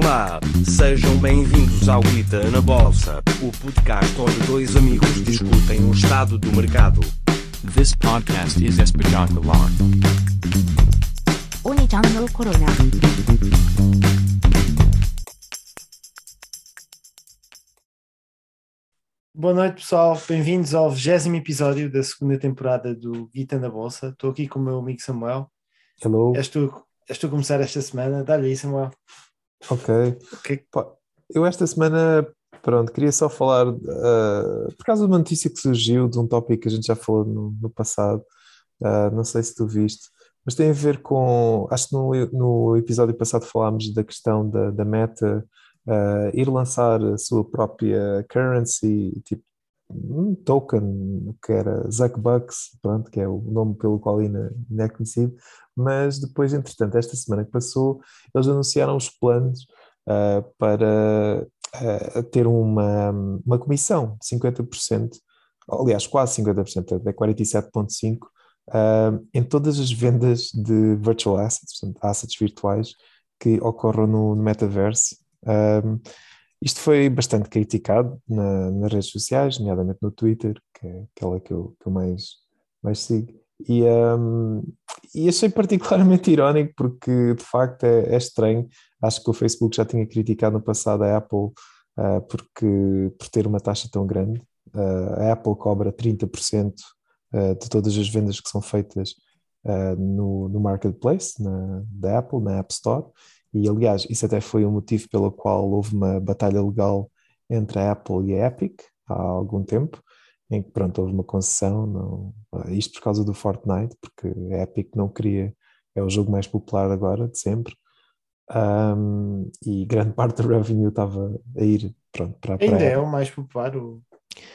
Olá, sejam bem-vindos ao Guita na Bolsa, o podcast onde dois amigos discutem o estado do mercado. This podcast is espetacular. Oni-chan no Corona. Boa noite, pessoal. Bem-vindos ao 20 episódio da segunda temporada do Guita na Bolsa. Estou aqui com o meu amigo Samuel. Hello. És tu, a começar esta semana. Dá-lhe aí, Samuel. Ok. Ok. Pá, Eu esta semana, pronto, queria só falar, ah, por causa de uma notícia que surgiu de um tópico que a gente já falou no, no passado, ah, não sei se tu viste, mas tem a ver com, acho que no, no episódio passado falámos da questão da, da Meta ah, ir lançar a sua própria currency, tipo um token que era Zuckbucks, pronto, que é o nome pelo qual ainda é conhecido, mas depois, entretanto, esta semana que passou, eles anunciaram os planos ah, para ah, ter uma, uma comissão de 50%, aliás, quase 50%, até 47,5%, ah, em todas as vendas de virtual assets, portanto, assets virtuais que ocorram no, no metaverse. Ah, isto foi bastante criticado na- nas redes sociais, nomeadamente no Twitter, que é aquela que eu, que eu mais, mais sigo. E, um, e achei particularmente irónico porque, de facto, é, é estranho. Acho que o Facebook já tinha criticado no passado a Apple ah, porque, por ter uma taxa tão grande. Ah, a Apple cobra 30% ah, de todas as vendas que são feitas no, no marketplace na, da Apple, na App Store. E, aliás, isso até foi o motivo pelo qual houve uma batalha legal entre a Apple e a Epic há algum tempo, em que, pronto, houve uma concessão, não, isto por causa do Fortnite, porque a Epic não queria, é o jogo mais popular agora, de sempre, Ahm, e grande parte do revenue estava a ir, pronto, para, para Ainda a é o mais popular, o,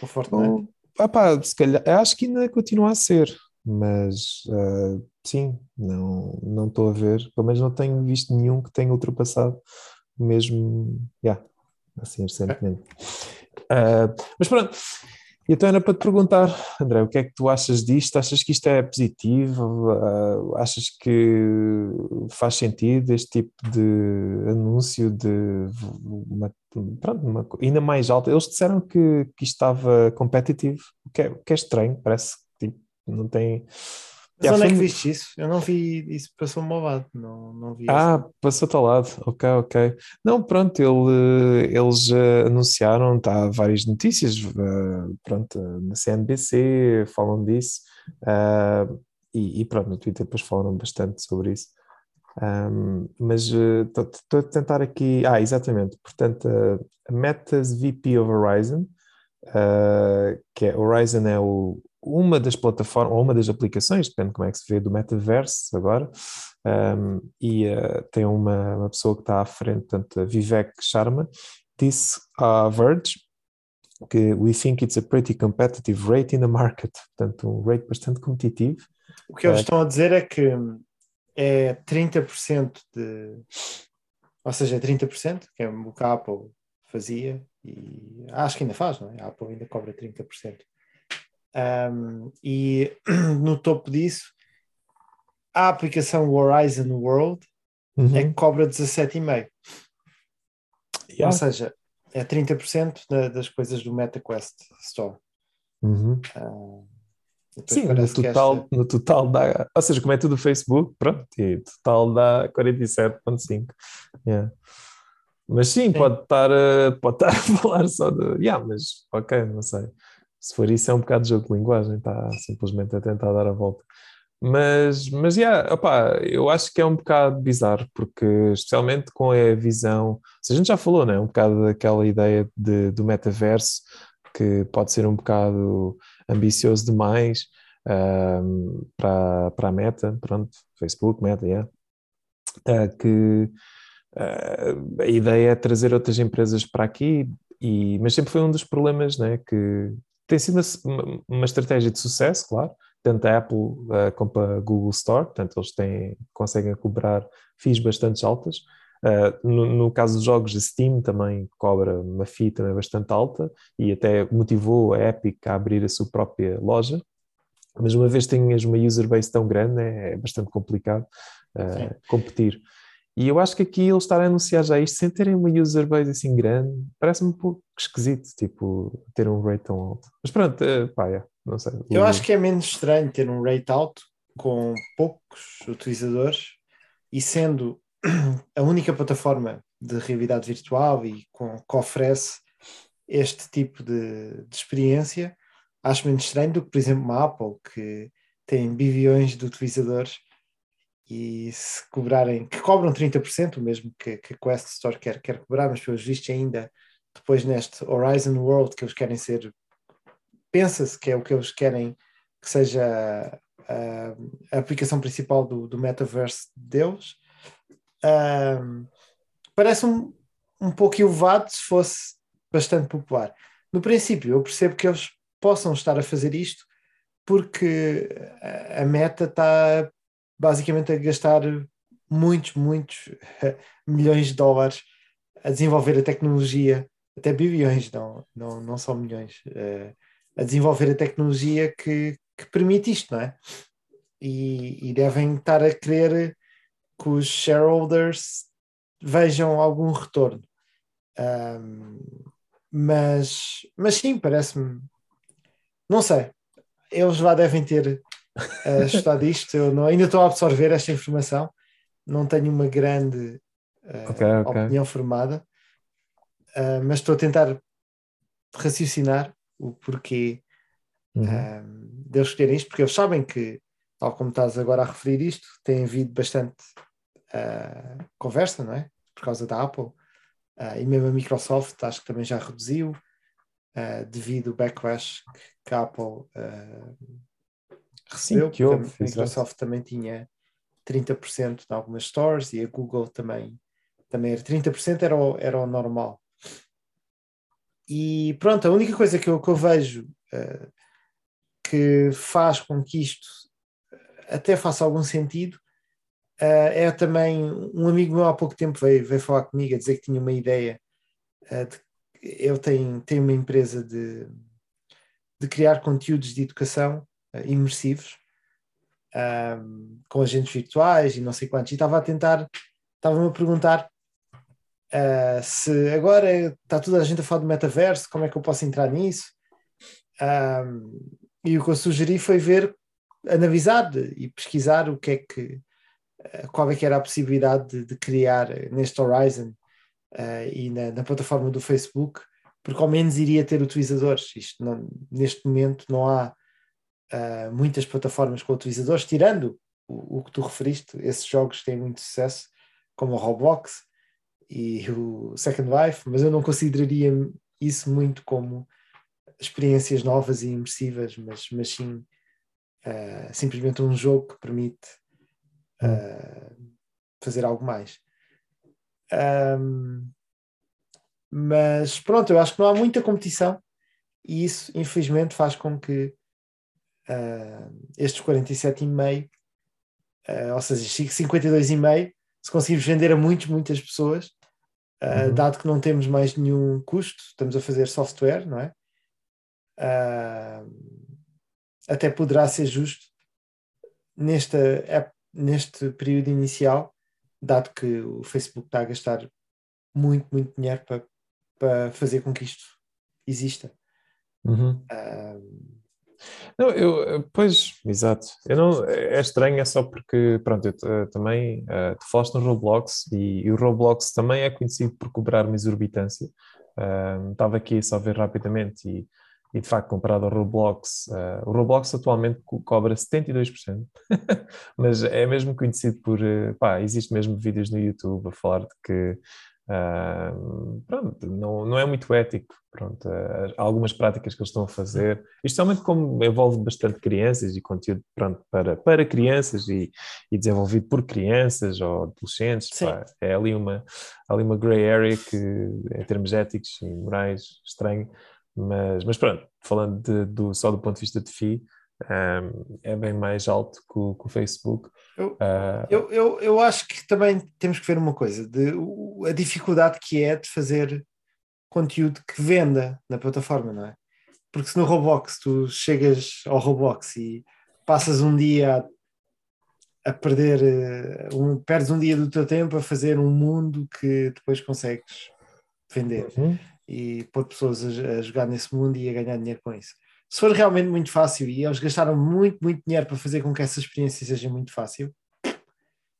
o Fortnite. Oh, ah pá, se calhar, acho que ainda continua a ser, mas ah, sim, não não estou a ver, pelo menos não tenho visto nenhum que tenha ultrapassado mesmo, yeah, assim recentemente. Ah, mas pronto, então era para te perguntar, André, o que é que tu achas disto? Achas que isto é positivo? Ah, achas que faz sentido este tipo de anúncio de uma, pronto, uma ainda mais alta? Eles disseram que, que isto estava competitivo, o que é, o que é estranho, parece que não tem. Mas onde é que viste isso? Eu não vi isso, passou-me ao lado. Não, não vi Ah, passou-te ao lado, ok, ok. Não, pronto, ele- eles eh, anunciaram, está várias notícias, eh, pronto, na CNBC falam disso, ah, e, e pronto, no Twitter depois falaram bastante sobre isso. Ahm, mas estou a tentar aqui, ah, exatamente, portanto, a- Meta's VP of Horizon, ah, que é Horizon é o, uma das plataformas, ou uma das aplicações, depende de como é que se vê, do metaverse agora, um, e uh, tem uma, uma pessoa que está à frente, portanto, a Vivek Sharma, disse à Verge que we think it's a pretty competitive rate in the market, portanto, um rate bastante competitivo. O que eles É. estão a dizer é que é 30% de. Ou seja, é 30%, que é o que a Apple fazia, e acho que ainda faz, não é? A Apple ainda cobra 30%. Um, e no topo disso, a aplicação Horizon World Uhum. é que cobra 17,5%. Yeah. Ou seja, é 30% da- das coisas do MetaQuest Store. Uhum. Ah, Sim, no total, esta- no total dá, ou seja, como é tudo Facebook, pronto, e total dá 47,5. Yeah. Mas sim, pode estar, a- pode estar a falar só de. Yeah, mas ok, não sei. Se for isso, é um bocado de jogo de linguagem, está simplesmente a tentar dar a volta. Mas, mas yeah, opá, eu acho que é um bocado bizarro, porque especialmente com a visão, a gente já falou, né? Um bocado daquela ideia de, do metaverso, que pode ser um bocado ambicioso demais ahm, para, para a Meta, pronto, Facebook, Meta, yeah. Ah, que ah, a ideia é trazer outras empresas para aqui, e, mas sempre foi um dos problemas, né? Que tem sido uma, uma estratégia de sucesso, claro, tanto a Apple uh, como a Google Store, portanto eles têm, conseguem cobrar fees bastante altas. Uh, no, no, caso dos jogos, a Steam também cobra uma fee também bastante alta e até motivou a Epic a abrir a sua própria loja. Mas uma vez tenhas uma user base tão grande, é, é bastante complicado uh, competir. E eu acho que aqui eles estarem a anunciar já isto sem terem uma user base assim grande, parece-me um pouco esquisito, tipo, ter um rate tão alto. Mas pronto, eh, pá, é, não sei. Eu acho que é menos estranho ter um rate alto com poucos utilizadores e sendo a única plataforma de realidade virtual e com, que oferece este tipo de, de experiência, acho menos estranho do que, por exemplo, uma Apple, que tem bilhões de utilizadores e se cobrarem, que cobram 30%, o mesmo que, que a Quest Store quer, quer cobrar, mas pelos vistos ainda depois neste Horizon World que eles querem ser, pensa-se que é o que eles querem que seja a, a aplicação principal do, do metaverse deles. Um, parece um, um pouco elevado se fosse bastante popular. No princípio, eu percebo que eles possam estar a fazer isto porque a meta está basicamente a gastar muitos, muitos milhões de dólares a desenvolver a tecnologia, até bilhões, não, não, não só milhões, uh, a desenvolver a tecnologia que, que permite isto, não é? E, e, devem estar a querer que os shareholders vejam algum retorno. Um, mas, mas sim, parece-me. Não sei. Eles lá devem ter uh, estudado isto. Eu não, ainda estou a absorver esta informação. Não tenho uma grande uh, okay, okay. opinião formada, uh, mas estou a tentar raciocinar o porquê uhum. uh, deles escolherem isto, porque eles sabem que, tal como estás agora a referir isto, tem havido bastante uh, conversa, não é? Por causa da Apple. Uh, e mesmo a Microsoft acho que também já reduziu uh, devido ao backlash que a Apple recebeu. Sim, que houve, a Microsoft também tinha 30% em algumas stores e a Google também, também era 30% era o, era o normal. E pronto, a única coisa que eu, que eu vejo uh, que faz com que isto até faça algum sentido uh, é também um amigo meu há pouco tempo veio, veio falar comigo a dizer que tinha uma ideia uh, de, eu tenho, tenho uma empresa de, de criar conteúdos de educação imersivos um, com agentes virtuais e não sei quantos e estava a tentar estava-me a perguntar Uh, se agora está toda a gente a falar do metaverso, como é que eu posso entrar nisso? E o que eu sugeri foi ver, analisar e pesquisar o que é que, uh, qual é que era a possibilidade de, de criar neste Horizon uh, e na, na, plataforma do Facebook, porque ao menos iria ter utilizadores. Isto não, neste momento não há muitas plataformas com utilizadores, tirando o, o que tu referiste, esses jogos têm muito sucesso, como o Roblox e o Second Life, mas eu não consideraria isso muito como experiências novas e imersivas, mas, mas sim uh, simplesmente um jogo que permite uh, fazer algo mais. Um, mas pronto, eu acho que não há muita competição e isso infelizmente faz com que uh, estes 47,5, uh, ou seja, 52,5 se conseguimos vender a muitos, muitas pessoas, uh, uhum. dado que não temos mais nenhum custo, estamos a fazer software, não é? Uh, até poderá ser justo nesta, neste período inicial, dado que o Facebook está a gastar muito, muito dinheiro para, para fazer com que isto exista. Uhum. Uh, não, eu, pois, exato. Eu não, é estranho, é só porque, pronto, eu uh, também, uh, tu falaste no Roblox e, e, o Roblox também é conhecido por cobrar uma exorbitância. Uh, estava aqui só a ver rapidamente e, e de facto, comparado ao Roblox, o Roblox atualmente cobra 72%, mas é mesmo conhecido por, pá, existe mesmo vídeos no YouTube a falar de que Uh, pronto, não, não é muito ético. Pronto, uh, algumas práticas que eles estão a fazer, especialmente como envolve bastante crianças e conteúdo pronto, para, para crianças e, e desenvolvido por crianças ou adolescentes, pá, é ali uma, ali uma grey area que, em termos éticos e morais, estranho. Mas, mas pronto, falando de, do, só do ponto de vista de FI, um, é bem mais alto que o, que o Facebook. Eu, uh, eu, eu, eu, acho que também temos que ver uma coisa, de, a dificuldade que é de fazer conteúdo que venda na plataforma, não é? Porque se no Roblox tu chegas ao Roblox e passas um dia a perder, eh, um, perdes um dia do teu tempo a fazer um mundo que depois consegues vender Uhum. e pôr pessoas a, a jogar nesse mundo e a ganhar dinheiro com isso. Se for realmente muito fácil e eles gastaram muito, muito dinheiro para fazer com que essa experiência seja muito fácil,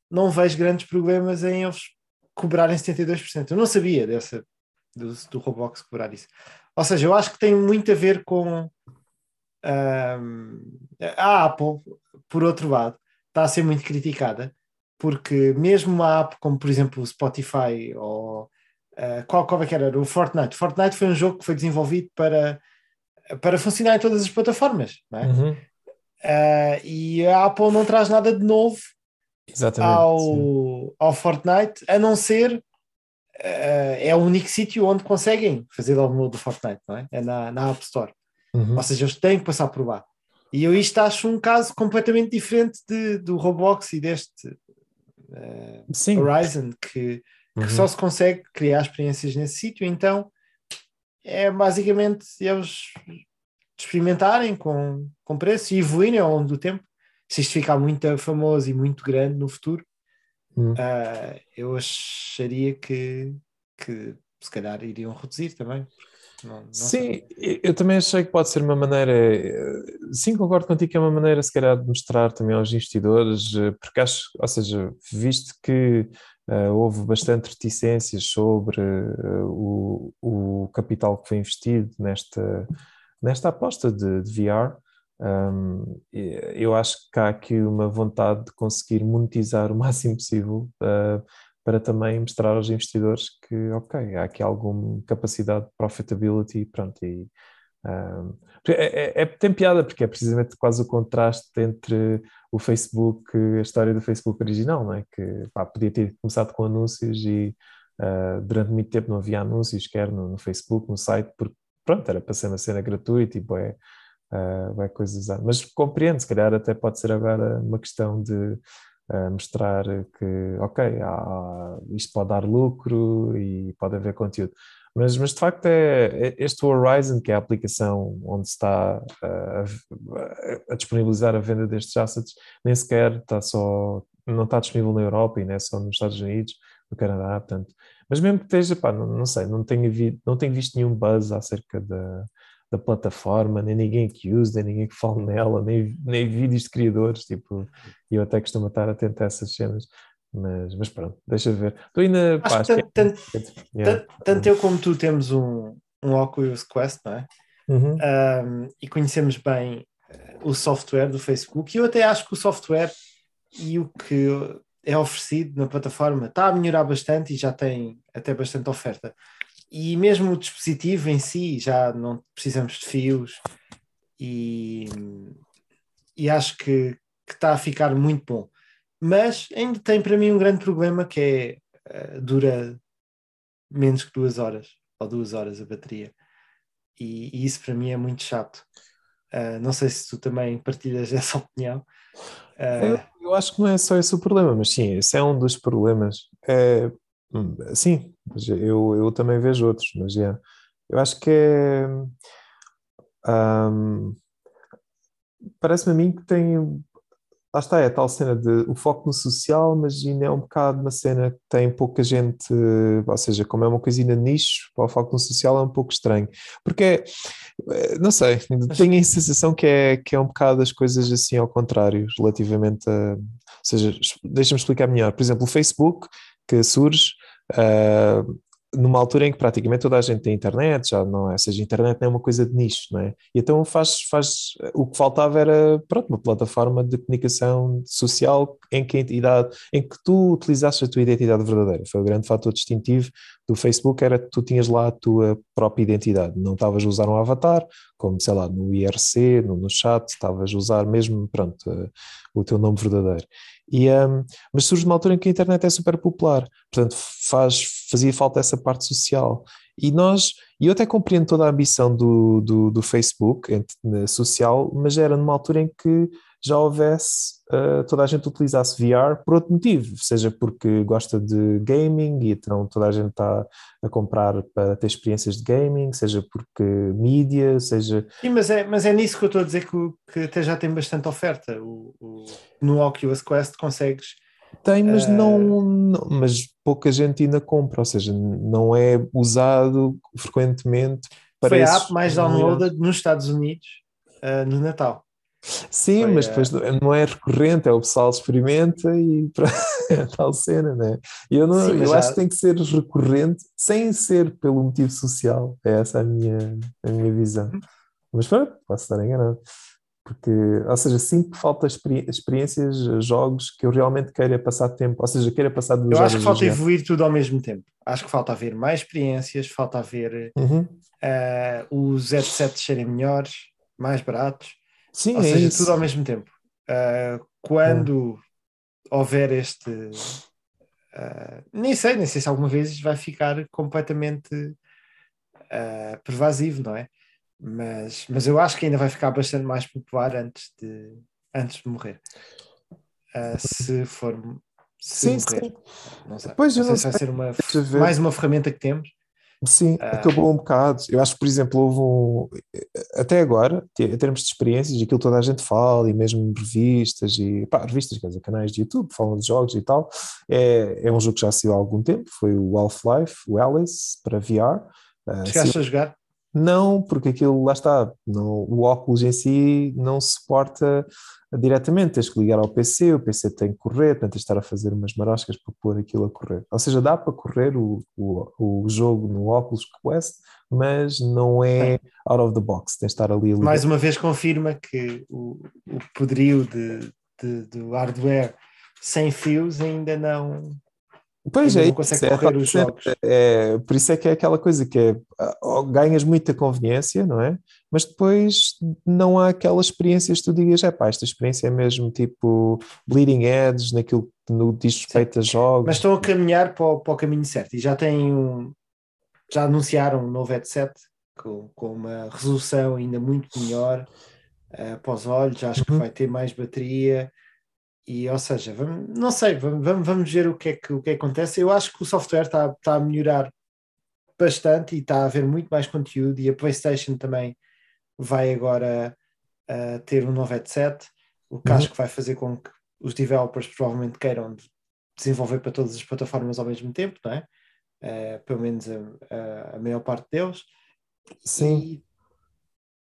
não vejo grandes problemas em eles cobrarem 72%. Eu não sabia dessa, do, do Roblox cobrar isso. Ou seja, eu acho que tem muito a ver com a Apple, por outro lado, está a ser muito criticada, porque mesmo uma app como, por exemplo, o Spotify ou ah, qual, qual é que era? O Fortnite. Fortnite foi um jogo que foi desenvolvido para, para funcionar em todas as plataformas, não é? Uhum. Ah, e a Apple não traz nada de novo Exatamente. sim. ao, ao Fortnite, a não ser eh, é o único sítio onde conseguem fazer download do Fortnite, não é? É na, na App Store. Uhum. Ou seja, eles têm que passar por lá. E eu isto acho um caso completamente diferente de, do Roblox e deste Sim. Horizon, que, que Uhum. só se consegue criar experiências nesse sítio. Então é basicamente eles experimentarem com, com preço e evoluírem ao longo do tempo. Se isto ficar muito famoso e muito grande no futuro, Hum. ah, eu acharia que, que se calhar iriam reduzir também. Não, não sei. Sim, eu também achei que pode ser uma maneira, sim, concordo contigo que é uma maneira, se calhar, de mostrar também aos investidores, eh, porque acho, ou seja, visto que houve bastante reticências sobre eh, o, o capital que foi investido nesta, nesta aposta de, de VR, e- eu acho que há aqui uma vontade de conseguir monetizar o máximo possível eh, para também mostrar aos investidores que, ok, há aqui alguma capacidade de profitability, pronto, e é, é- é- tem piada porque é precisamente quase o contraste entre o Facebook, a história do Facebook original, não é? Que pá, podia ter começado com anúncios e uh, durante muito tempo não havia anúncios, quer no, no Facebook, no site, porque pronto, era para ser uma cena gratuita e bué, uh, bué coisas. a- Mas compreendo, se calhar até pode ser agora uma questão de uh, mostrar que, ok, há- isto pode dar lucro e pode haver conteúdo. Mas, mas de facto é, é este Horizon, que é a aplicação onde está uh, a, a disponibilizar a venda destes assets, nem sequer está só, não está disponível na Europa e não é só nos Estados Unidos, no Canadá, portanto. Mas mesmo que esteja, pá, não, não sei, não tenho, vi, não tenho visto nenhum buzz acerca da, da plataforma, nem ninguém que use, nem ninguém que fale nela, nem, nem vídeos de criadores, tipo, e eu até costumo estar atento a essas cenas. Mas, mas pronto, deixa ver. Estou ainda. Acho tanto, é- tanto, yeah. tanto- tanto eu como tu temos um, um Oculus Quest, não é? Uhum. Um, e conhecemos bem eh, o software do Facebook. E eu até acho que o software e o que é oferecido na plataforma está a melhorar bastante e já tem até bastante oferta. E mesmo o dispositivo em si, já não precisamos de fios e, e acho que, que está a ficar muito bom. Mas ainda tem para mim um grande problema que é eh, dura menos que duas horas ou duas horas a bateria e, e isso para mim é muito chato. Ah, não sei se tu também partilhas essa opinião. Ah, Eu, eu acho que não é só esse o problema, mas sim, esse é um dos problemas. É, sim, eu, eu também vejo outros, mas é, eu acho que é. hum, Parece-me a mim que tem. Lá está, é a tal cena de o foco no social, mas ainda é um bocado uma cena que tem pouca gente, ou seja, como é uma coisinha nicho, para o foco no social é um pouco estranho. Porque, é, eh, não sei, tenho a sensação que é, que é um bocado as coisas assim ao contrário, relativamente a. Ou seja, deixa-me explicar melhor. Por exemplo, o Facebook, que surge. ah, numa altura em que praticamente toda a gente tem internet, já não é, seja, internet não é uma coisa de nicho, não é? E então faz, faz, o que faltava era, pronto, uma plataforma de comunicação social em que a entidade, em que tu utilizasses a tua identidade verdadeira. Foi o grande fator distintivo do Facebook, era que tu tinhas lá a tua própria identidade, não estavas a usar um avatar, como, sei lá, no IRC, no, no chat, estavas a usar mesmo, pronto, uh, o teu nome verdadeiro. E, um, mas surge uma altura em que a internet é super popular, portanto faz, fazia falta essa parte social. E nós, e eu até compreendo toda a ambição do, do, do Facebook social, mas era numa altura em que já houvesse uh, toda a gente utilizasse VR por outro motivo, seja porque gosta de gaming e então toda a gente está a comprar para ter experiências de gaming, seja porque mídia, seja. Sim, mas é, mas é nisso que eu estou a dizer que, que até já tem bastante oferta. O, o- no Oculus Quest consegues. Tem, mas Eh, não, não- mas pouca gente ainda compra, ou seja, não é usado frequentemente para Foi a app mais downloaded nos Estados Unidos uh, no Natal. Sim, Foi mas a- depois não é recorrente, é o pessoal experimenta e para é tal cena, né? E eu, não, Sim, eu já- acho que tem que ser recorrente sem ser pelo motivo social. É essa a minha, a minha visão. Uhum. Mas pronto, posso estar enganado. Porque, ou seja, sinto que falta experi- experiências, jogos que eu realmente queira passar tempo, ou seja, queira passar duas Eu acho que falta evoluir tudo ao mesmo tempo. Acho que falta haver mais experiências, falta haver Uhum. uh, os headsets serem melhores, mais baratos. Sim, Ou é seja, isso. tudo ao mesmo tempo. Uh, quando houver este. uh, nem sei, nem sei se alguma vez vai ficar completamente uh, pervasivo, não é? Mas, mas eu acho que ainda vai ficar bastante mais popular antes de, antes de morrer. Uh, se for. Se Sim, morrer. sim. Não sei. Pois, não não sei se vai sei. ser uma, mais uma ferramenta que temos. Sim, acabou um bocado. Eu acho que, por exemplo, houve um. Até agora, em termos de experiências, aquilo toda a gente fala, e mesmo revistas, e pá, revistas, quer dizer, canais de YouTube, falam de jogos e tal. É, é um jogo que já saiu há algum tempo, foi o Half-Life, o Alice, para VR. Ah, Chegaste a jogar? Não, porque aquilo, lá está, não, o óculos em si não suporta diretamente, tens que ligar ao PC, o PC tem que correr, portanto tens de estar a fazer umas maroscas para pôr aquilo a correr. Ou seja, dá para correr o, o, o jogo no Oculus Quest, mas não é out of the box, tens de estar ali a ligar. mais uma vez confirma que o, o poderio de, de- do hardware sem fios ainda não. Pois é, não consegue é, correr os jogos. é- por isso é que é aquela coisa que é, ah, ganhas muita conveniência, não é? Mas depois não há aquelas experiências que tu digas, é pá, esta experiência é mesmo tipo bleeding edge, naquilo que no diz respeito a jogos. Mas estão a caminhar para o, para o caminho certo e já têm um. Já anunciaram um novo headset com, com uma resolução ainda muito melhor eh, para os olhos. Acho que Uhum. vai ter mais bateria. E, ou seja, vamos- não sei, vamos, vamos- ver o que, é que, o que é que acontece. Eu acho que o software está, está a melhorar bastante e está a haver muito mais conteúdo. E a PlayStation também vai agora uh, ter um novo headset, o que Uhum. acho que vai fazer com que os developers provavelmente queiram de- desenvolver para todas as plataformas ao mesmo tempo, não é? Uh, pelo menos a, a- a maior parte deles. Sim. E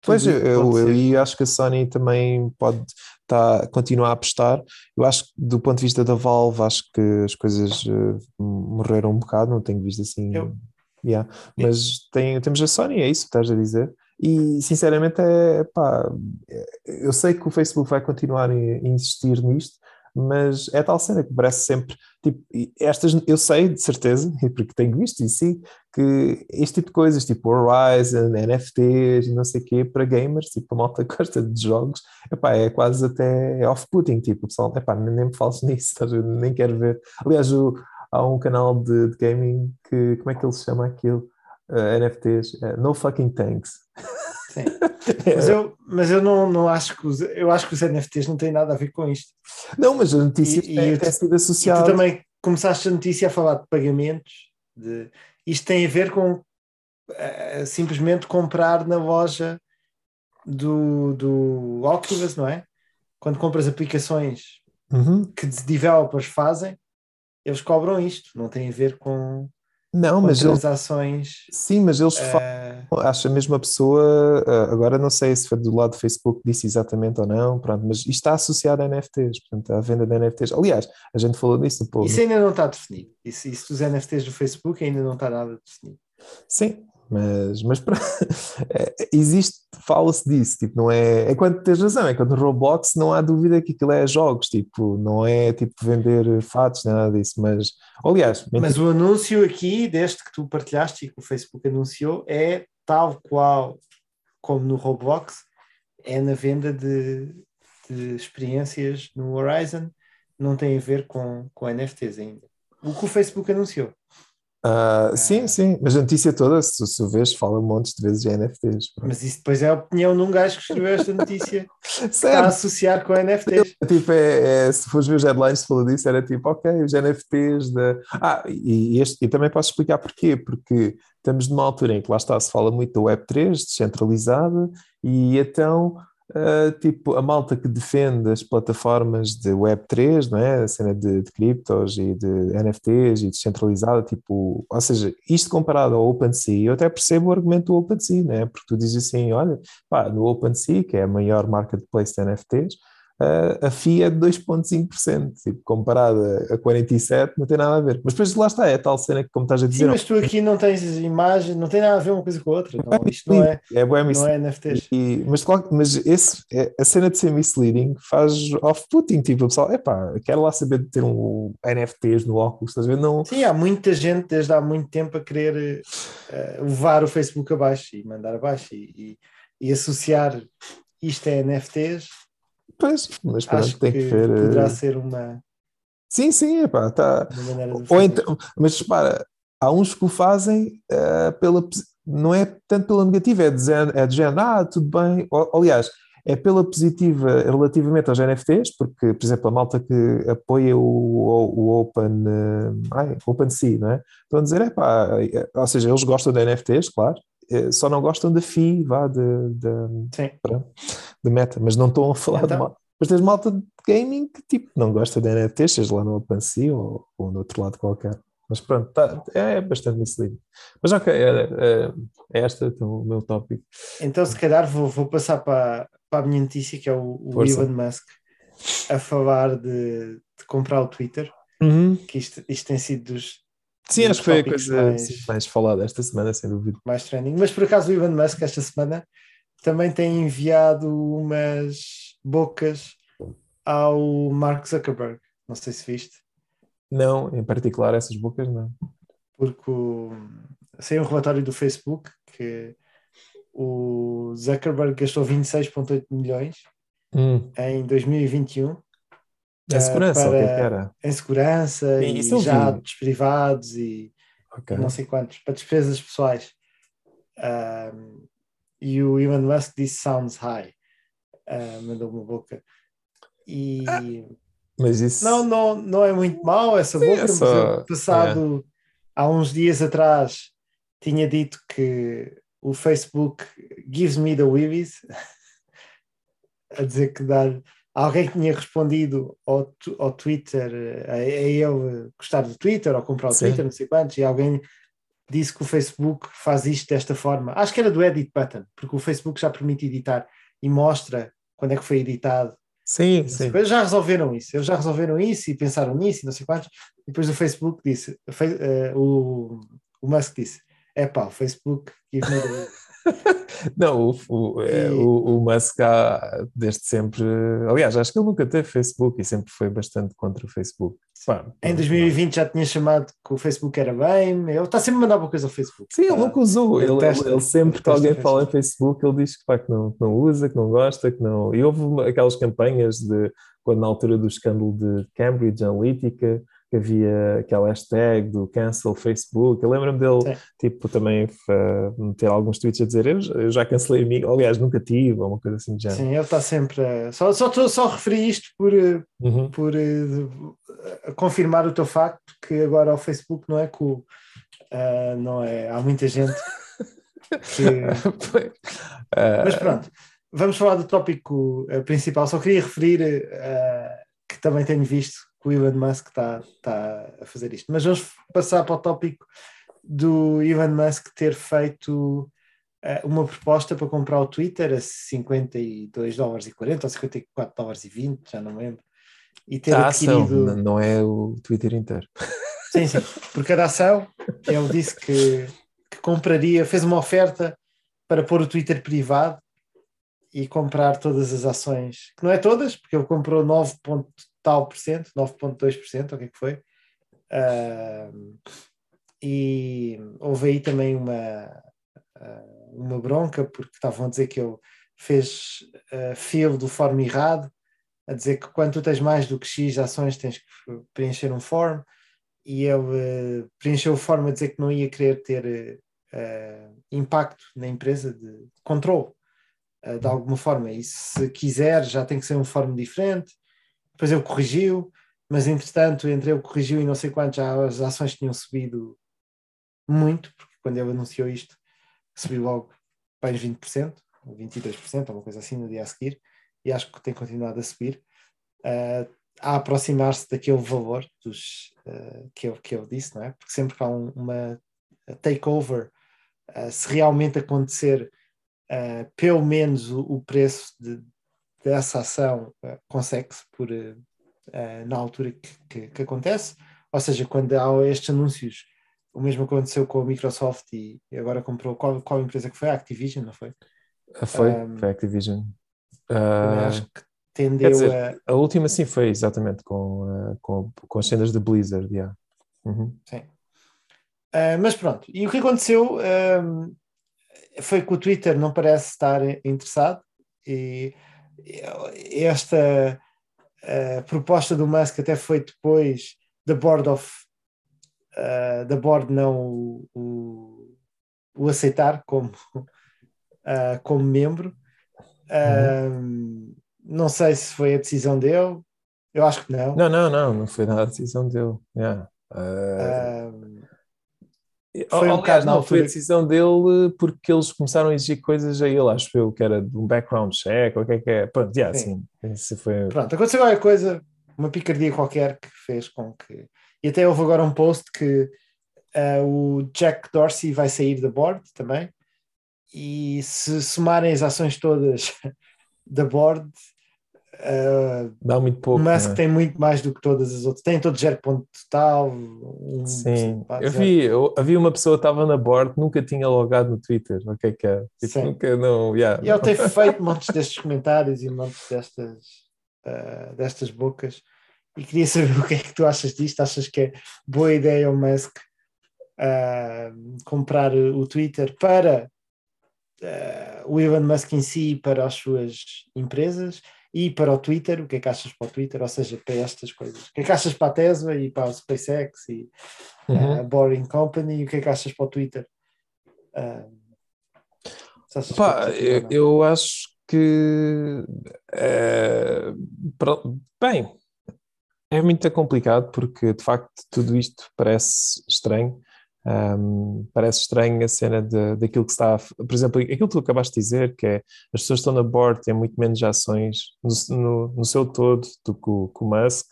Pois eu, eu, ser. e acho que a Sony também pode tá, continuar a apostar. Eu acho que do ponto de vista da Valve, acho que as coisas eh, morreram um bocado, não tenho visto assim. Eu- Yeah. Mas tem, temos a Sony, é isso que estás a dizer. E sinceramente é pá, eu sei que o Facebook vai continuar a insistir nisto, mas é tal cena que parece sempre tipo, estas eu sei de certeza, porque tenho visto sim, que este tipo de coisas, tipo Horizon, NFTs e não sei o quê, para gamers, tipo a malta gosta de jogos, epá, é quase até off-putting, tipo, pessoal, epá, nem, me fales nisso, nem quero ver. Aliás, o- há um canal de, de gaming que, como é que ele se chama aquilo? Uh, NFTs, uh, No Fucking Thanks. Sim. Mas eu, mas eu não, não acho que os, eu acho que os NFTs não têm nada a ver com isto. Não, mas a notícia E- e tem, eu- tem sido E tu associada. também começaste a notícia a falar de pagamentos. De... Isto tem a ver com eh, simplesmente comprar na loja do, do Oculus, não é? Quando compras aplicações Uhum. que de- developers fazem, eles cobram isto. Não tem a ver com, Não, mas eles, transações. sim, mas eles falam. eh, Acho a mesma pessoa, ah, agora não sei se foi do lado do Facebook disse exatamente ou não, pronto, mas isto está associado a NFTs, portanto, à venda de NFTs. Aliás, a gente falou disso um pouco. isso ainda não está definido. Isso, isso dos NFTs do Facebook ainda não está nada definido. Sim, mas, mas pra- é, existe, fala-se disso, tipo, não é, é quando tens razão, é quando no Roblox não há dúvida que aquilo é jogos, tipo, não é tipo vender fatos, nada disso, mas, aliás, Mas o anúncio aqui, deste que tu partilhaste e que o Facebook anunciou, é tal qual como no Roblox, é na venda de, de experiências no Horizon, não tem a ver com, com NFTs ainda. O que o Facebook anunciou. Ah, sim, sim, mas a notícia toda, se, se o vês, fala montes de vezes de NFTs. pronto. Mas isso depois é a opinião de um gajo que escreveu esta notícia que está a associar com NFTs. tipo, é, é- se fores ver os headlines, falou disso, era tipo, ok, os NFTs da. Ah, e, e este, e também posso explicar porquê, porque estamos numa altura em que lá está, se fala muito da Web3, descentralizada, e então, ah, tipo, a malta que defende as plataformas de Web3, não é? A cena de, de criptos e de NFTs e descentralizada, tipo, ou seja, isto comparado ao OpenSea, eu até percebo o argumento do OpenSea, não é? Porque tu dizes assim, olha, pá, no OpenSea, que é a maior marketplace de NFTs, a, FIA é de 2,5%, tipo, comparada a 47%, não tem nada a ver. Mas depois lá está, é tal cena que, como estás a Sim, dizer, mas tu aqui não tens imagem, não tem nada a ver uma coisa com a outra. Não, isto não é, é bué não é NFTs. E- mas, claro, mas esse, é- a cena de ser misleading faz off-putting, tipo, o pessoal, epá, quero lá saber de ter um NFTs no óculos, estás a ver? Não, Sim, há muita gente desde há muito tempo a querer eh, levar o Facebook abaixo e mandar abaixo e, e- e associar isto a NFTs. Pois, mas pronto, Acho tem que, que ver. eh, poderá ser uma, Sim, sim, epá, tá. Ou então, mas repara, há uns que o fazem eh, pela, não é tanto pela negativa, é de género, é de género, ah, tudo bem. Aliás, é pela positiva relativamente aos NFTs, porque, por exemplo, a malta que apoia o, o, o Open, eh, ai, OpenSea, não é? Estão a dizer, epá, eh, ou seja, eles gostam de NFTs, claro, eh, só não gostam da FI, vá, de, de, Sim. de meta, mas não estão a falar Então. de mal. Mas tens malta de gaming que tipo não gosta de NFTs, seja lá no OpenSea ou, ou no outro lado qualquer. Mas pronto, tá, é bastante misleading. Mas ok, é, é, é este então, o meu tópico. Então, se calhar, vou, vou passar para, para a minha notícia, que é o, o. Elon Musk, a falar de, de comprar o Twitter, que isto, isto tem sido dos Sim, acho que foi a coisa mais- mais, mais falada esta semana, sem dúvida. mais trending. Mas por acaso o Elon Musk esta semana também tem enviado umas bocas ao Mark Zuckerberg. Não sei se viste, Não, em particular essas bocas não. porque o, saiu um relatório do Facebook que o Zuckerberg gastou 26,8 milhões Hum, em 2021 é segurança, o que é para- era? em segurança e vi. jatos privados e Ok. não sei quantos, para despesas pessoais. Um, e o Elon Musk disse sounds high, uh, mandou uma boca. E Mas isso. não, não, não é muito mau essa Sim, boca, é mas só- eu, passado há uns dias atrás tinha dito que o Facebook gives me the willies, a dizer que dá alguém tinha respondido ao, ao Twitter, a, a ele gostar do Twitter ou comprar o Sim. Twitter, não sei quantos, e alguém disse que o Facebook faz isto desta forma. Acho que era do edit button, porque o Facebook já permite editar e mostra quando é que foi editado. Sim, sim. Eles já resolveram isso, eles já resolveram isso e pensaram nisso e não sei quantos. Depois o Facebook disse, fe- eh, o, o Musk disse, é pá, o Facebook give me the willies." Não, o, o, é, o, o Musk há, desde sempre. Aliás, acho que ele nunca teve Facebook e sempre foi bastante contra o Facebook. Pá, Em pronto, 2020 já tinha chamado que o Facebook era bem, ele está sempre a mandar alguma coisa ao Facebook. Sim, ele Tá? nunca usou. Ele Ele, testa- ele sempre que alguém fala em Facebook, ele diz que, pá, que, não, que não usa, que não gosta, que não. E houve aquelas campanhas de quando na altura do escândalo de Cambridge Analytica, que havia aquela hashtag do cancel Facebook. Eu lembro-me dele, Sim. tipo, também fa- meter alguns tweets a dizer eu, já- eu já cancelei amigo, aliás, nunca tive, ou uma coisa assim de género. Sim, ele está sempre a... Só, só, só referi isto por, eh, Uhum. por eh, confirmar o teu facto que agora o Facebook não é cool. Ah, não é? Há muita gente que... Ah, Mas pronto, vamos falar do tópico eh, principal. Só queria referir eh, que também tenho visto que o Elon Musk está está a fazer isto. Mas vamos passar para o tópico do Elon Musk ter feito eh, uma proposta para comprar o Twitter a 52 dólares e 40 ou 54 dólares e 20, já não me lembro. E ter a ação, adquirido. n- não é o Twitter inteiro. Sim, sim. Por cada ação, ele disse que, que compraria, fez uma oferta para pôr o Twitter privado e comprar todas as ações, que não é todas, porque ele comprou 9 ponto tal por cento, 9,2%, ou o que é que foi. Ahm, e houve aí também uma, ah, uma bronca, porque estavam a dizer que ele fez uh, feel do form errado, a dizer que quando tu tens mais do que X ações tens que preencher um form e ele eh, preencheu forma a dizer que não ia querer ter impacto na empresa de controle de alguma forma. E se quiser, já tem que ser uma forma diferente. Depois ele corrigiu, mas entretanto, entre ele corrigiu e não sei quanto, já as ações tinham subido muito, porque quando ele anunciou isto, subiu logo para uns 20%, ou 22%, ou uma coisa assim, no dia a seguir, e acho que tem continuado a subir. Uh, a aproximar-se daquele valor dos, uh, que, eu, que eu disse, não é? Porque sempre que há um, uma takeover, uh, se realmente acontecer, pelo menos o, o preço de, dessa ação consegue-se por na altura que, que, que, acontece, ou seja, quando há estes anúncios, o mesmo aconteceu com a Microsoft e agora comprou qual, qual empresa que foi? A Activision, não foi? Foi, um, foi a Activision. acho que tendeu dizer, a. A última sim foi exatamente com, uh, com, com as cenas de Blizzard, yeah. Uhum. Sim. Uh, mas pronto, e o que aconteceu um, foi que o Twitter não parece estar interessado e esta uh, proposta do Musk até foi depois da board of uh, da board não o, o, o aceitar como, como membro. Uhum. Não sei se foi a decisão dele, eu acho que não. Não, não, não, não foi nada a decisão dele. Yeah. Uh... Foi um bocado não, foi a decisão dele porque eles começaram a exigir coisas a ele, acho eu, que era de um background check, ou o que é que é. Pronto, yeah, sim. sim foi... Pronto, aconteceu qualquer coisa, uma picardia qualquer que fez com que. E até houve agora um post que uh, o Jack Dorsey vai sair da board também. E se somarem as ações todas da board, Uh, Dá muito pouco. Mas que é? tem muito mais do que todas as outras. Tem todo zero ponto total. Um, Sim, eu vi, eu, havia uma pessoa que estava na board, nunca tinha logado no Twitter. O que é que é? Tipo, nunca, não, yeah, e ele tem feito montes destes comentários e montes destas, uh, destas bocas. E queria saber o que é que tu achas disto. Achas que é boa ideia o Musk uh, comprar o Twitter para o Elon Musk em si para as suas empresas? E para o Twitter, o que é que achas para o Twitter? Ou seja, para estas coisas. O que é que achas para a Tesla e para a SpaceX e uhum. a Boring Company? E o que é que achas para o Twitter? Uh, Pá, eu, eu, acho que é, bem, é muito complicado porque de facto tudo isto parece estranho um, parece estranho a cena de, daquilo que está, por exemplo, aquilo que tu acabaste de dizer, que é as pessoas que estão na board têm muito menos ações no, no, no seu todo do que o, que o Musk.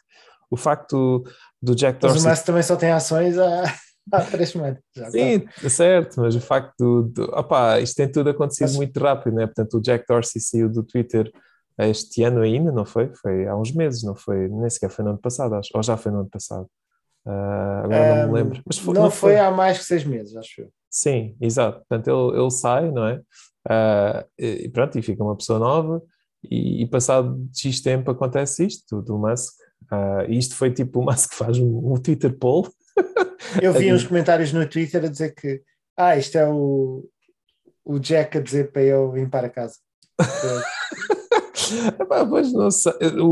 O facto do Jack Dorsey. Mas o Musk também só tem ações há, há três semanas. Sim, é certo, mas o facto do. do opa, isto tem tudo acontecido mas... muito rápido, né? Portanto, o Jack Dorsey saiu do Twitter este ano ainda, não foi? Foi há uns meses, não foi? Nem sequer foi no ano passado, acho. Ou já foi no ano passado. Uh, agora um, não me lembro. Mas foi, não, não foi, foi, há mais que seis meses, acho eu. Sim, exato. Portanto, ele, ele sai, não é? Uh, e pronto, e fica uma pessoa nova, e, e passado X tempo acontece isto do, Musk. Uh, e isto foi tipo o Musk faz um, um Twitter poll. Eu vi uns comentários no Twitter a dizer que ah, isto é o, o Jack a dizer para eu vir para casa. pois não.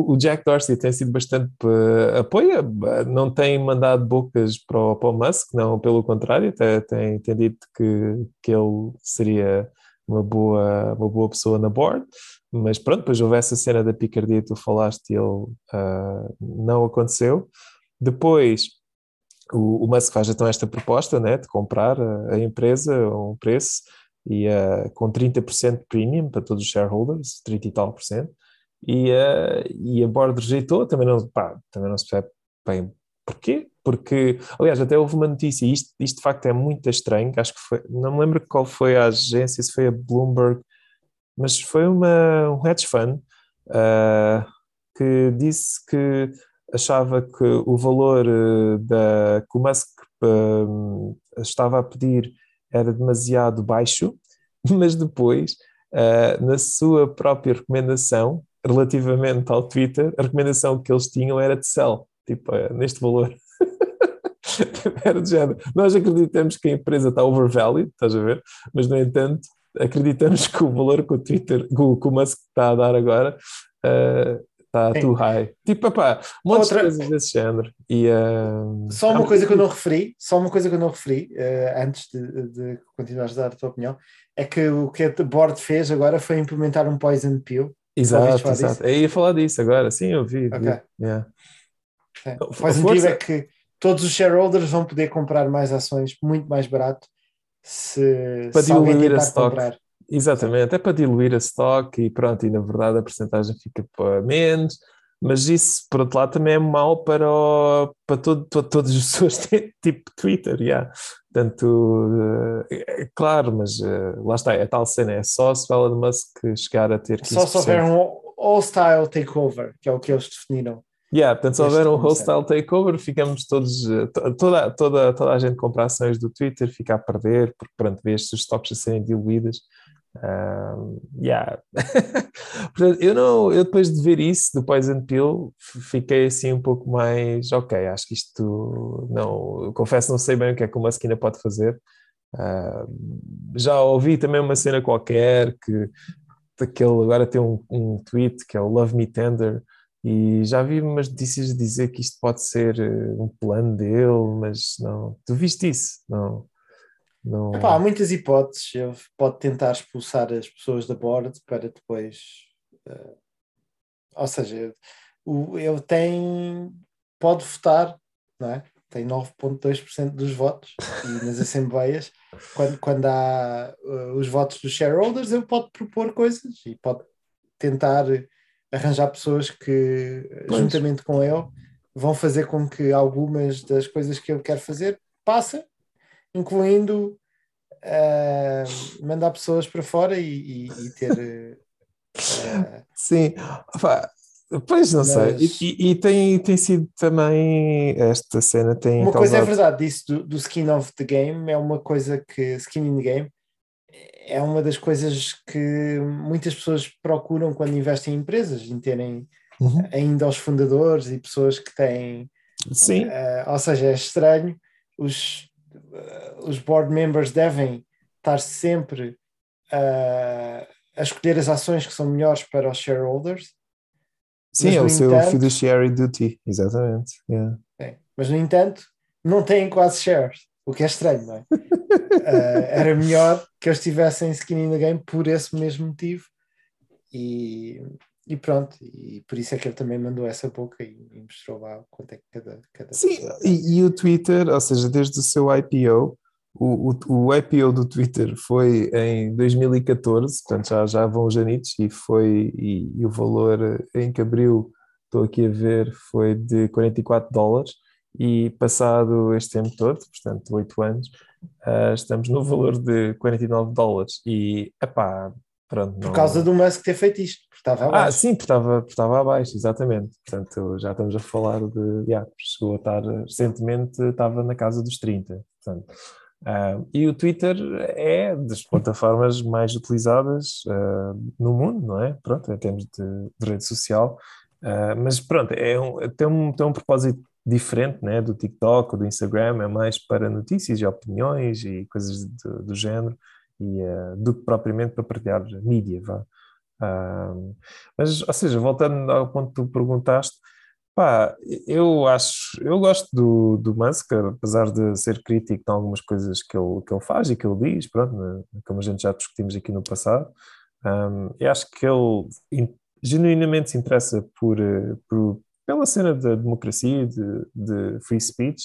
O Jack Dorsey tem sido bastante uh, apoia, não tem mandado bocas para o, para o Musk, não, pelo contrário, até tem, tem dito que, que ele seria uma boa, uma boa pessoa na board, mas pronto, depois houve essa cena da picardia que tu falaste e ele uh, não aconteceu. Depois o, o Musk faz então esta proposta né, de comprar a, a empresa a um preço e uh, com 30% de premium para todos os shareholders, 30 e tal por cento, e, uh, e a board rejeitou, também não, pá, também não se percebe bem porquê, porque, aliás, até houve uma notícia, e isto, isto de facto é muito estranho, acho que foi, não me lembro qual foi a agência, se foi a Bloomberg, mas foi uma, um hedge fund uh, que disse que achava que o valor da, que o Musk estava a pedir era demasiado baixo, mas depois, uh, na sua própria recomendação, relativamente ao Twitter, a recomendação que eles tinham era de sell, tipo, uh, neste valor. era de género. Nós acreditamos que a empresa está overvalued, estás a ver? Mas, no entanto, acreditamos que o valor que o Twitter, que o, Musk está a dar agora, uh, está too high. Tipo, pá, montes Outra- de coisas desse género. E, ah, Só uma muito coisa que eu não referi, só uma coisa que eu não referi, eh, antes de, de continuares a dar a tua opinião, é que o que a board fez agora foi implementar um poison pill. Exato, exato. Eu ia falar disso agora, sim, eu vi. vi. Ok. Yeah. É. A O poison força- pill é que todos os shareholders vão poder comprar mais ações muito mais barato se, Para se diluir a stock. comprar. Exatamente, é para diluir a stock e pronto, e na verdade a porcentagem fica para menos, mas isso, por outro lado, também é mau para, o- para todo, todo- todas as pessoas têm tipo Twitter, yeah. Portanto, eh, é claro, mas eh, lá está, é tal cena, é só se o Elon Musk chegar a ter 15%. Só se houver um all-style takeover, que é o que eles definiram. Yeah, portanto, se houver um hostile takeover, ficamos todos, eh, to- toda, toda, toda a gente compra ações do Twitter, fica a perder, porque pronto, vê estes stocks a serem diluídas. Um, yeah. Portanto, eu não, eu depois de ver isso do Poison Pill, fiquei assim um pouco mais, ok, acho que isto não, confesso, não sei bem o que é que uma esquina pode fazer. Um, já ouvi também uma cena qualquer que daquele agora tem um, um tweet que é o Love Me Tender e já vi umas notícias dizer que isto pode ser eh, um plano dele, mas não. Tu viste isso? Não. Não... Epá, há muitas hipóteses. Ele pode tentar expulsar as pessoas da board para depois. eh, ou seja, o, ele tem. Pode votar, não é? Tem 9,2% dos votos e nas assembleias, quando, quando há eh, os votos dos shareholders, ele pode propor coisas e pode tentar arranjar pessoas que, Pois. juntamente com ele, vão fazer com que algumas das coisas que ele quer fazer passem, incluindo eh, mandar pessoas para fora e, e- e ter. eh, Sim, Opá, pois não sei. Mas- E, e- e tem, tem sido também. Esta cena tem. uma coisa é verdade, disso do, do skin of the game é uma coisa que skin in the game é uma das coisas que muitas pessoas procuram quando investem em empresas, em terem Uhum. ainda os fundadores e pessoas que têm Sim, Eh, ou seja, é estranho, os, os board members devem estar sempre eh, a escolher as ações que são melhores para os shareholders, sim, mas, é o seu entanto- fiduciary duty, exatamente. yeah. É, mas no entanto não têm quase shares, o que é estranho, não é? Eh, era melhor que eles tivessem skin in the game por esse mesmo motivo e, e pronto, e por isso é que ele também mandou essa boca e, e mostrou lá quanto é que cada, cada Sim, e, e o Twitter, ou seja, desde o seu IPO, o, o, o IPO do Twitter foi em 2014, portanto já, já vão os anitos, e foi, e, e o valor em que abriu, estou aqui a ver, foi de 44 dólares, e passado este tempo todo, portanto 8 anos, ah, estamos no valor de 49 dólares, e, epá, pronto. Por não- causa do Musk ter feito isto, porque estava ah, abaixo. sim, porque estava, porque estava abaixo, exatamente. Portanto, já estamos a falar de. Yeah, chegou a estar recentemente, estava na casa dos 30. Portanto, ah, e o Twitter é das plataformas mais utilizadas ah, no mundo, não é? Pronto, em termos de, de rede social. Ah, mas pronto, é um, tem, um, tem um propósito diferente né, do TikTok ou do Instagram, é mais para notícias e opiniões e coisas do, do género, e, ah, do que propriamente para partilhar mídia, vá. Ah, mas, ou seja, voltando ao ponto que tu perguntaste, pá, eu acho, eu gosto do, do apesar de ser crítico de algumas coisas que ele, que ele faz e que ele diz, pronto, né, como a gente já discutimos aqui no passado, um, eu acho que ele in- genuinamente se interessa por, eh, por- pela cena da democracia, de, de free speech,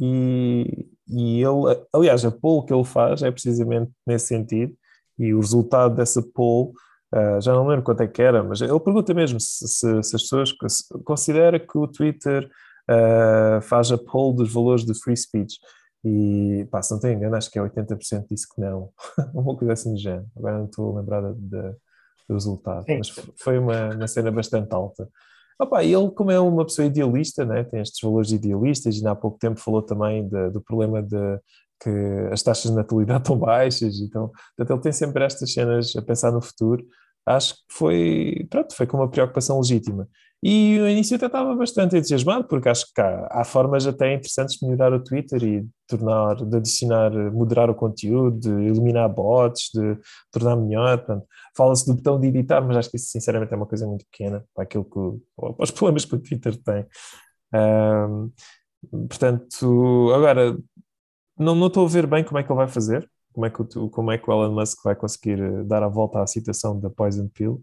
e, e ele, aliás, a poll que ele faz é precisamente nesse sentido, e o resultado dessa poll Uh, já não lembro quanto é que era, mas ele pergunta mesmo se, se- se as pessoas se considera que o Twitter uh, faz a poll dos valores de free speech. E, pá, se não tenho engano, acho que é 80% disse que não. uma coisa assim do género. Agora não estou a lembrar da- da- do resultado, Sim. mas foi uma, uma cena bastante alta. Opa, ele, como é uma pessoa idealista, né, tem estes valores idealistas, e ainda há pouco tempo falou também de- do problema de que as taxas de natalidade estão baixas, então, portanto, ele tem sempre estas cenas a pensar no futuro. Acho que foi, pronto, foi com uma preocupação legítima. E no início até estava bastante entusiasmado, porque acho que há, há formas até interessantes de melhorar o Twitter e tornar, de adicionar, moderar o conteúdo, de eliminar bots, de tornar melhor. Fala-se do botão de editar, mas acho que isso sinceramente é uma coisa muito pequena para aquilo que, para os problemas que o Twitter tem. Ahm, portanto, agora não, não estou a ver bem como é que ele vai fazer, como é que o, como é que o Elon Musk vai conseguir eh, dar a volta à situação da Poison Pill,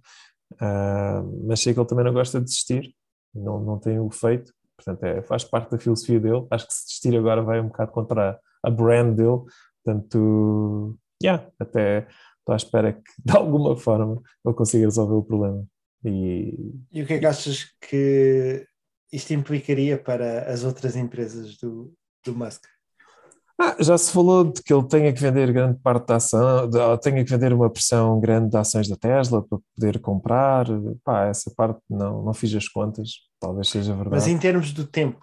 Ah, mas sei que ele também não gosta de desistir, não, não tem o feito, portanto é, faz parte da filosofia dele, acho que se desistir agora vai um bocado contra a, a brand dele, portanto, yeah, até estou à espera que de alguma forma ele consiga resolver o problema. E E o que é que achas que isto implicaria para as outras empresas do, do Musk? Ah, já se falou de que ele tenha que vender grande parte da ação, de- tenha que vender uma porção grande de ações da Tesla para poder comprar. Pá, essa parte não, não fiz as contas, talvez seja verdade. Mas em termos do tempo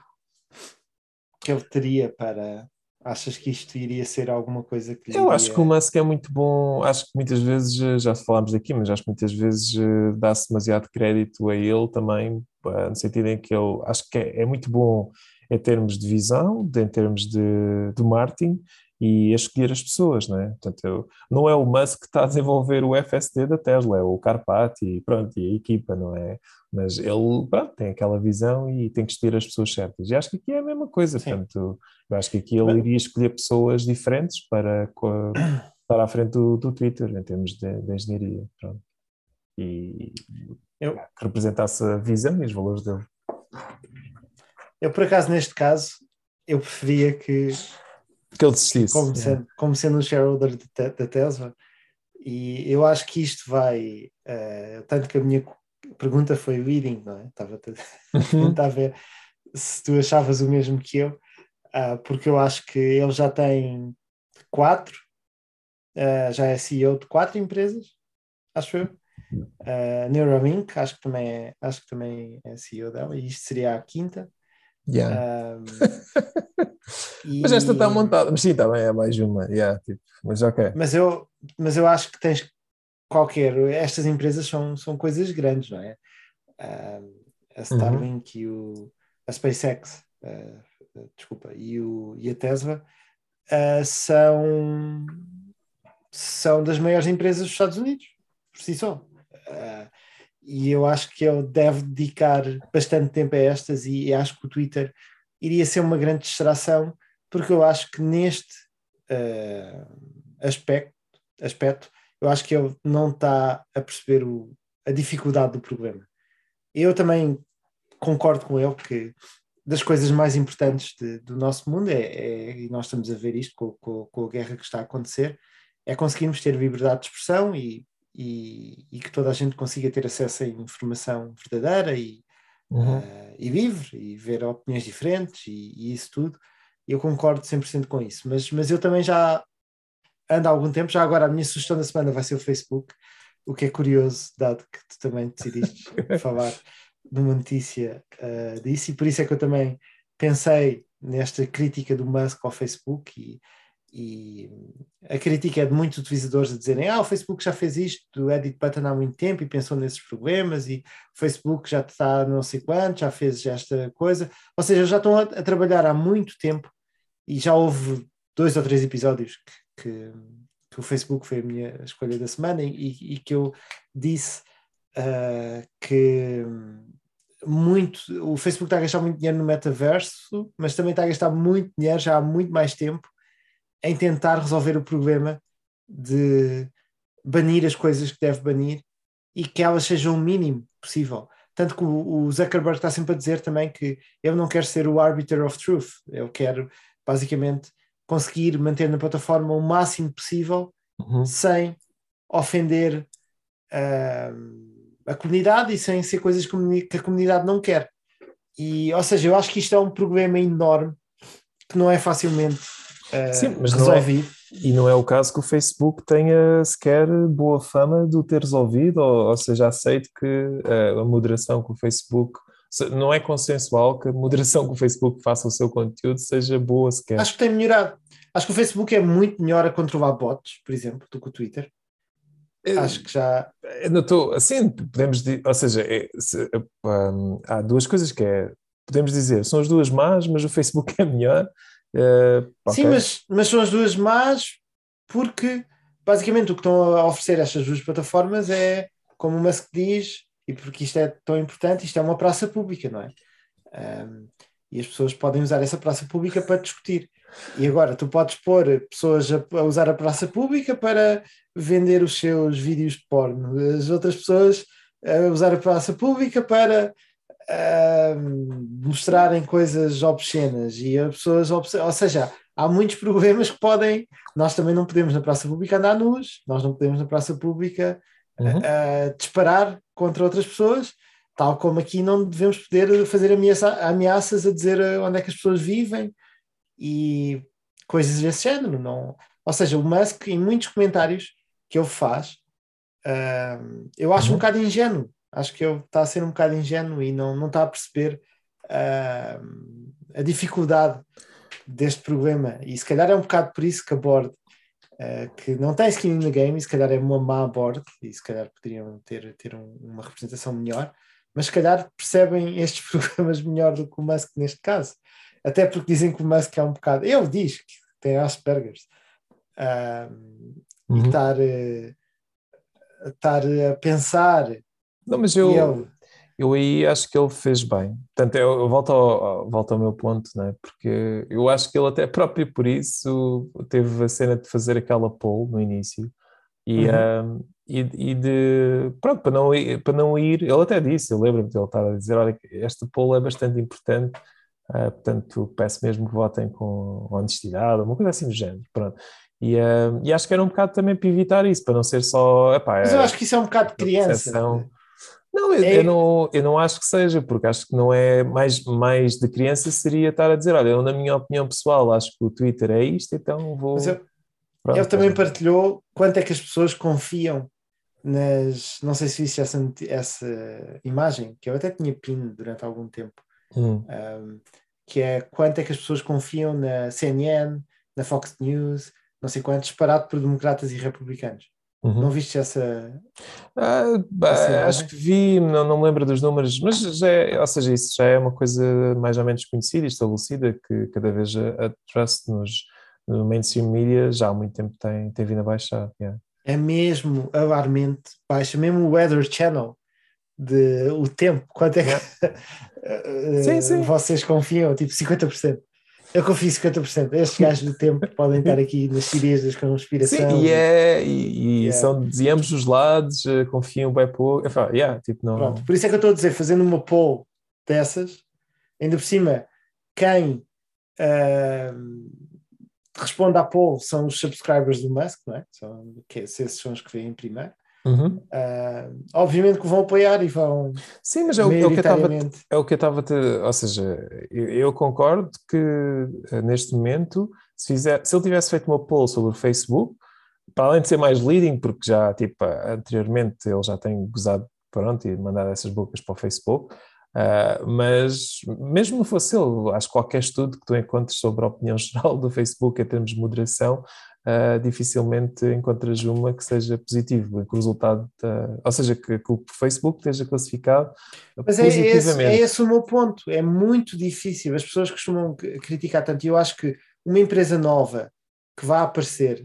que ele teria para. Achas que isto iria ser alguma coisa que. Eu acho iria- que o Musk é muito bom, acho que muitas vezes, eh, já falámos daqui, mas acho que muitas vezes eh, dá-se demasiado crédito a ele também, pá, no sentido em que ele, acho que é, é muito bom em termos de visão, de- em termos de, de marketing e a escolher as pessoas, não é? Portanto, eu- não é o Musk que está a desenvolver o FSD da Tesla, é o Carpati e pronto, e a equipa, não é? Mas ele, pronto, tem aquela visão e tem que escolher as pessoas certas. E acho que aqui é a mesma coisa, Sim. portanto, eu acho que aqui ele Mas- iria escolher pessoas diferentes para estar à frente do, do Twitter em termos de, de engenharia. Pronto. E Eu- que representasse a visão e os valores dele. Eu, por acaso, neste caso, eu preferia que, Que ele desistisse. como sendo, como sendo um shareholder da Tesla, e eu acho que isto vai. eh, tanto que a minha pergunta foi reading, não é? Estava a Uhum. tentar ver se tu achavas o mesmo que eu, ah, porque eu acho que ele já tem quatro, ah, já é CEO de quatro empresas, acho eu. Uh, Neuralink, acho que também é, acho que também é CEO dela, e isto seria a quinta. Yeah. Um, e- Mas esta está montada, mas sim, bem, é mais uma. Yeah, tipo, mas ok. Mas eu, mas eu acho que tens qualquer. Estas empresas são, são coisas grandes, não é? Um, a Starlink e o, a SpaceX, uh, desculpa, e, o, e a Tesla uh, são, são das maiores empresas dos Estados Unidos, por si só. Uh, e eu acho que ele deve dedicar bastante tempo a estas, e, e acho que o Twitter iria ser uma grande distração, porque eu acho que neste uh, aspecto, aspecto, eu acho que ele não está a perceber o, a dificuldade do problema. Eu também concordo com ele que das coisas mais importantes de, do nosso mundo é, é, e nós estamos a ver isto com, com, com, a guerra que está a acontecer, é conseguirmos ter liberdade de expressão e, e, e que toda a gente consiga ter acesso a informação verdadeira e, Uhum. uh, e livre e ver opiniões diferentes e, e isso tudo. Eu concordo 100% com isso, mas, mas eu também já ando há algum tempo, já agora a minha sugestão da semana vai ser o Facebook, o que é curioso, dado que tu também decidiste falar numa notícia uh, disso, e por isso é que eu também pensei nesta crítica do Musk ao Facebook e, e a crítica é de muitos utilizadores a dizerem ah, o Facebook já fez isto do edit button há muito tempo e pensou nesses problemas e o Facebook já está não sei quanto, já fez esta coisa, ou seja, já estão a, a trabalhar há muito tempo e já houve dois ou três episódios que, que, que o Facebook foi a minha escolha da semana e, e que eu disse uh, que muito, o Facebook está a gastar muito dinheiro no metaverso, mas também está a gastar muito dinheiro já há muito mais tempo em tentar resolver o problema de banir as coisas que deve banir e que elas sejam o mínimo possível. Tanto que o Zuckerberg está sempre a dizer também que eu não quero ser o arbiter of truth, eu quero basicamente conseguir manter na plataforma o máximo possível uhum. sem ofender uh, a comunidade e sem ser coisas que a comunidade não quer. E, ou seja, eu acho que isto é um problema enorme que não é facilmente uh, Sim, mas resolvido. Não é, e não é o caso que o Facebook tenha sequer boa fama de o ter resolvido, ou, ou seja, aceito que uh, a moderação que o Facebook não é consensual que a moderação que o Facebook faça o seu conteúdo seja boa sequer. Acho que tem melhorado. Acho que o Facebook é muito melhor a controlar bots, por exemplo, do que o Twitter. acho que já. Não estou assim, podemos dizer, ou seja, é, se- um, há duas coisas que é, podemos dizer, são as duas más, mas o Facebook é melhor. Eh, Sim, ok. mas, mas são as duas más porque basicamente o que estão a oferecer estas duas plataformas é, como o Musk diz, e porque isto é tão importante, isto é uma praça pública, não é? Ahm, e as pessoas podem usar essa praça pública para discutir. E agora tu podes pôr pessoas a, a usar a praça pública para vender os seus vídeos de porno, as outras pessoas a usar a praça pública para mostrarem coisas obscenas e as pessoas, ou seja, há muitos problemas que podem. Nós também não podemos na praça pública andar nus, nós não podemos na praça pública Uhum. a disparar contra outras pessoas, tal como aqui não devemos poder fazer ameaça- ameaças a dizer eh, onde é que as pessoas vivem e coisas desse género. Não... Ou seja, o Musk, em muitos comentários que ele faz, ah, eu acho um Uhum. bocado ingênuo. Acho que ele está a ser um bocado ingênuo e não, não está a perceber ah, a dificuldade deste problema. E se calhar é um bocado por isso que a Board Uh, que não tem skin in the game e se calhar é uma má board e se calhar poderiam ter, ter um- uma representação melhor, mas se calhar percebem estes problemas melhor do que o Musk neste caso. Até porque dizem que o Musk é um bocado. Ele diz que tem Asperger's. E Uhum. estar, eh, estar a pensar. Não, mas eu, ele, eu aí acho que ele fez bem. Portanto, eu, eu volto, ao, volto ao meu ponto, né? porque eu acho que ele até próprio por isso teve a cena de fazer aquela poll no início e, Uhum. e, e de pronto, para não, ir, para não ir, ele até disse, eu lembro-me de ele estar a dizer, olha, esta poll é bastante importante, ah, portanto peço mesmo que votem com honestidade, uma coisa assim do género, pronto. E, ah, e acho que era um bocado também para evitar isso, para não ser só, epá, mas eu é- acho que isso é um bocado de criança. percepção. Não, eu, É- eu não, eu não acho que seja, porque acho que não é mais, mais de criança seria estar a dizer, olha, eu na minha opinião pessoal acho que o Twitter é isto, então vou. Mas eu- Pronto, Ele também partilhou quanto é que as pessoas confiam nas. Não sei se viste essa, essa imagem, que eu até tinha pin durante algum tempo, Hum. um, que é quanto é que as pessoas confiam na CNN, na Fox News, não sei quantos, disparado por democratas e republicanos. Uhum. Não viste essa. Ah, bah, Essa acho que vi, não, não me lembro dos números, mas já é, ou seja, isso já é uma coisa mais ou menos conhecida e estabelecida, que cada vez a, a trust nos, no mainstream media já há muito tempo tem, tem vindo a baixar. yeah. É mesmo alarmente baixa, mesmo o Weather Channel de o tempo, quanto é que eh, Sim, sim. vocês confiam? Tipo 50%. Eu confio 50%. Estes gajos do tempo podem estar aqui nas teorias da conspiração. Sim, e, é, e, e Yeah. são de ambos os lados, eh, confiam bem pouco. Enfim, yeah, tipo, não. Pronto, por isso é que eu estou a dizer, fazendo uma poll dessas, ainda por cima, quem ahm, responde à poll são os subscribers do Musk, não é? São, que, esses são os que vêm primeiro. Uhum. Ahm, obviamente que vão apoiar e vão Sim, mas é o, é o que eu estava é o que eu estava ou seja, eu, eu concordo que eh, neste momento, se, fizer, se ele tivesse feito uma poll sobre o Facebook, para além de ser mais leading, porque já tipo anteriormente ele já tem gozado pronto e mandado essas bocas para o Facebook, ah, mas mesmo não fosse ele, acho que qualquer estudo que tu encontres sobre a opinião geral do Facebook em termos de moderação, ah, dificilmente encontras uma que seja positiva, que o resultado, da- ou seja, que, que o Facebook esteja classificado Mas é esse, positivamente. é esse o meu ponto. É muito difícil. As pessoas costumam criticar tanto. E eu acho que uma empresa nova que vai aparecer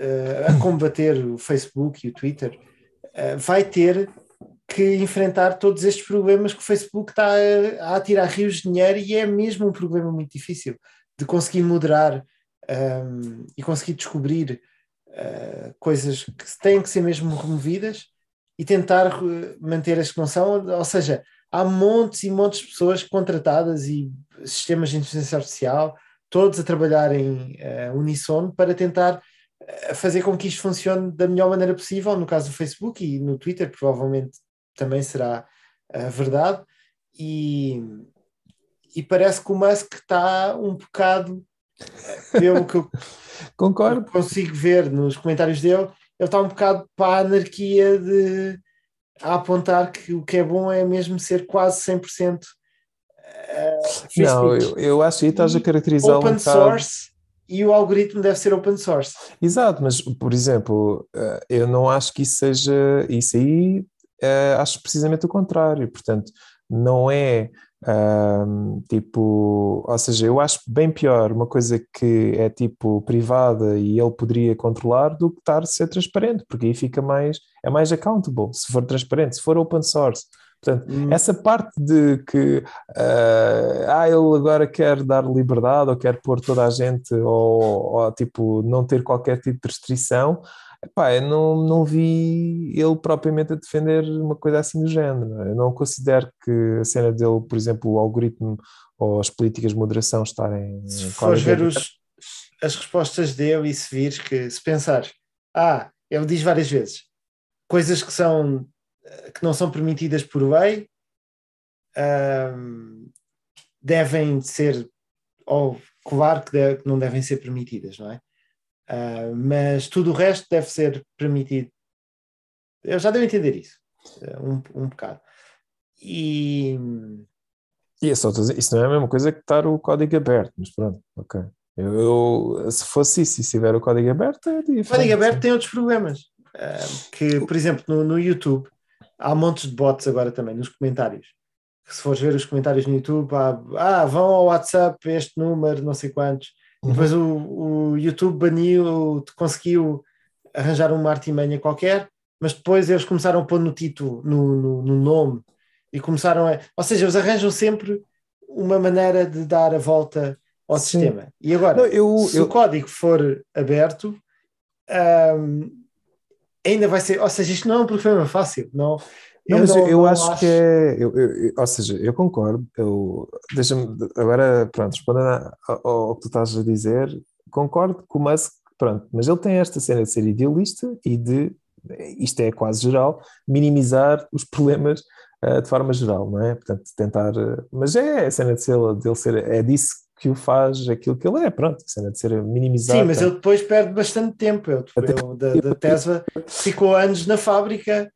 eh, a combater o Facebook e o Twitter vai ter que enfrentar todos estes problemas que o Facebook está a, a tirar rios de dinheiro e é mesmo um problema muito difícil de conseguir moderar ehm, e conseguir descobrir eh, coisas que têm que ser mesmo removidas e tentar eh, manter as que não são, ou seja, há montes e montes de pessoas contratadas e sistemas de inteligência artificial, todos a trabalhar em eh, uníssono para tentar eh, fazer com que isto funcione da melhor maneira possível, no caso do Facebook e no Twitter, provavelmente também será a verdade, e, e parece que o Musk está um bocado, pelo que eu Concordo. consigo ver nos comentários dele, ele está um bocado para a anarquia de a apontar que o que é bom é mesmo ser quase 100% uh, free Não, eu, eu acho que estás a caracterizá-lo um open bocado. source e o algoritmo deve ser open source. Exato, mas por exemplo, eh, eu não acho que isso seja isso aí, eh, acho precisamente o contrário. Portanto, não é ahm, tipo, ou seja, eu acho bem pior uma coisa que é tipo privada e ele poderia controlar do que estar a ser transparente, porque aí fica mais, é mais accountable se for transparente, se for open source. Portanto, Hum. essa parte de que ah, ah, ele agora quer dar liberdade ou quer pôr toda a gente ou, ou, tipo não ter qualquer tipo de restrição, epá, eu não, não vi ele propriamente a defender uma coisa assim do género. Eu não considero que a cena dele, por exemplo, o algoritmo ou as políticas de moderação estarem Se fores ver os- as respostas dele e se vires que, se pensares, ah, ele diz várias vezes coisas que são que não são permitidas por lei ahm, devem ser, ou claro que, de- que não devem ser permitidas, não é? Ah, mas tudo o resto deve ser permitido. Eu já devo entender isso, eh, um, um bocado. E E é só dizer, isso não é a mesma coisa que estar o código aberto, mas pronto, ok. Eu, eu- se fosse isso e se tiver o código aberto, é O diferente. código aberto tem outros problemas. Ah, que, por exemplo, no, no YouTube há montes de bots agora também nos comentários. Se fores ver os comentários no YouTube, há, ah, vão ao WhatsApp este número, não sei quantos. E depois o, o YouTube baniu, conseguiu arranjar uma artimanha qualquer, mas depois eles começaram a pôr no título, no, no, no nome, e começaram a. Ou seja, eles arranjam sempre uma maneira de dar a volta ao Sim. sistema. E agora, Não, eu- se eu- o código for aberto, ahm, ainda vai ser. Ou seja, isto não é um problema fácil. Não, Não, mas eu, eu não acho, que é. eu- eu- eu- ou seja, eu concordo. Eu, deixa-me. Agora, pronto, respondendo ao, ao que tu estás a dizer, concordo com o Musk, pronto, mas ele tem esta cena de ser idealista e de. Isto é quase geral, minimizar os problemas ah, de forma geral, não é? Portanto, tentar. ah, mas é a cena de ser, dele ser. É disso que o faz aquilo que ele é, pronto, a cena de ser minimizar. Sim, mas ele depois perde bastante tempo. Ele, ele da, da Tesla ficou anos na fábrica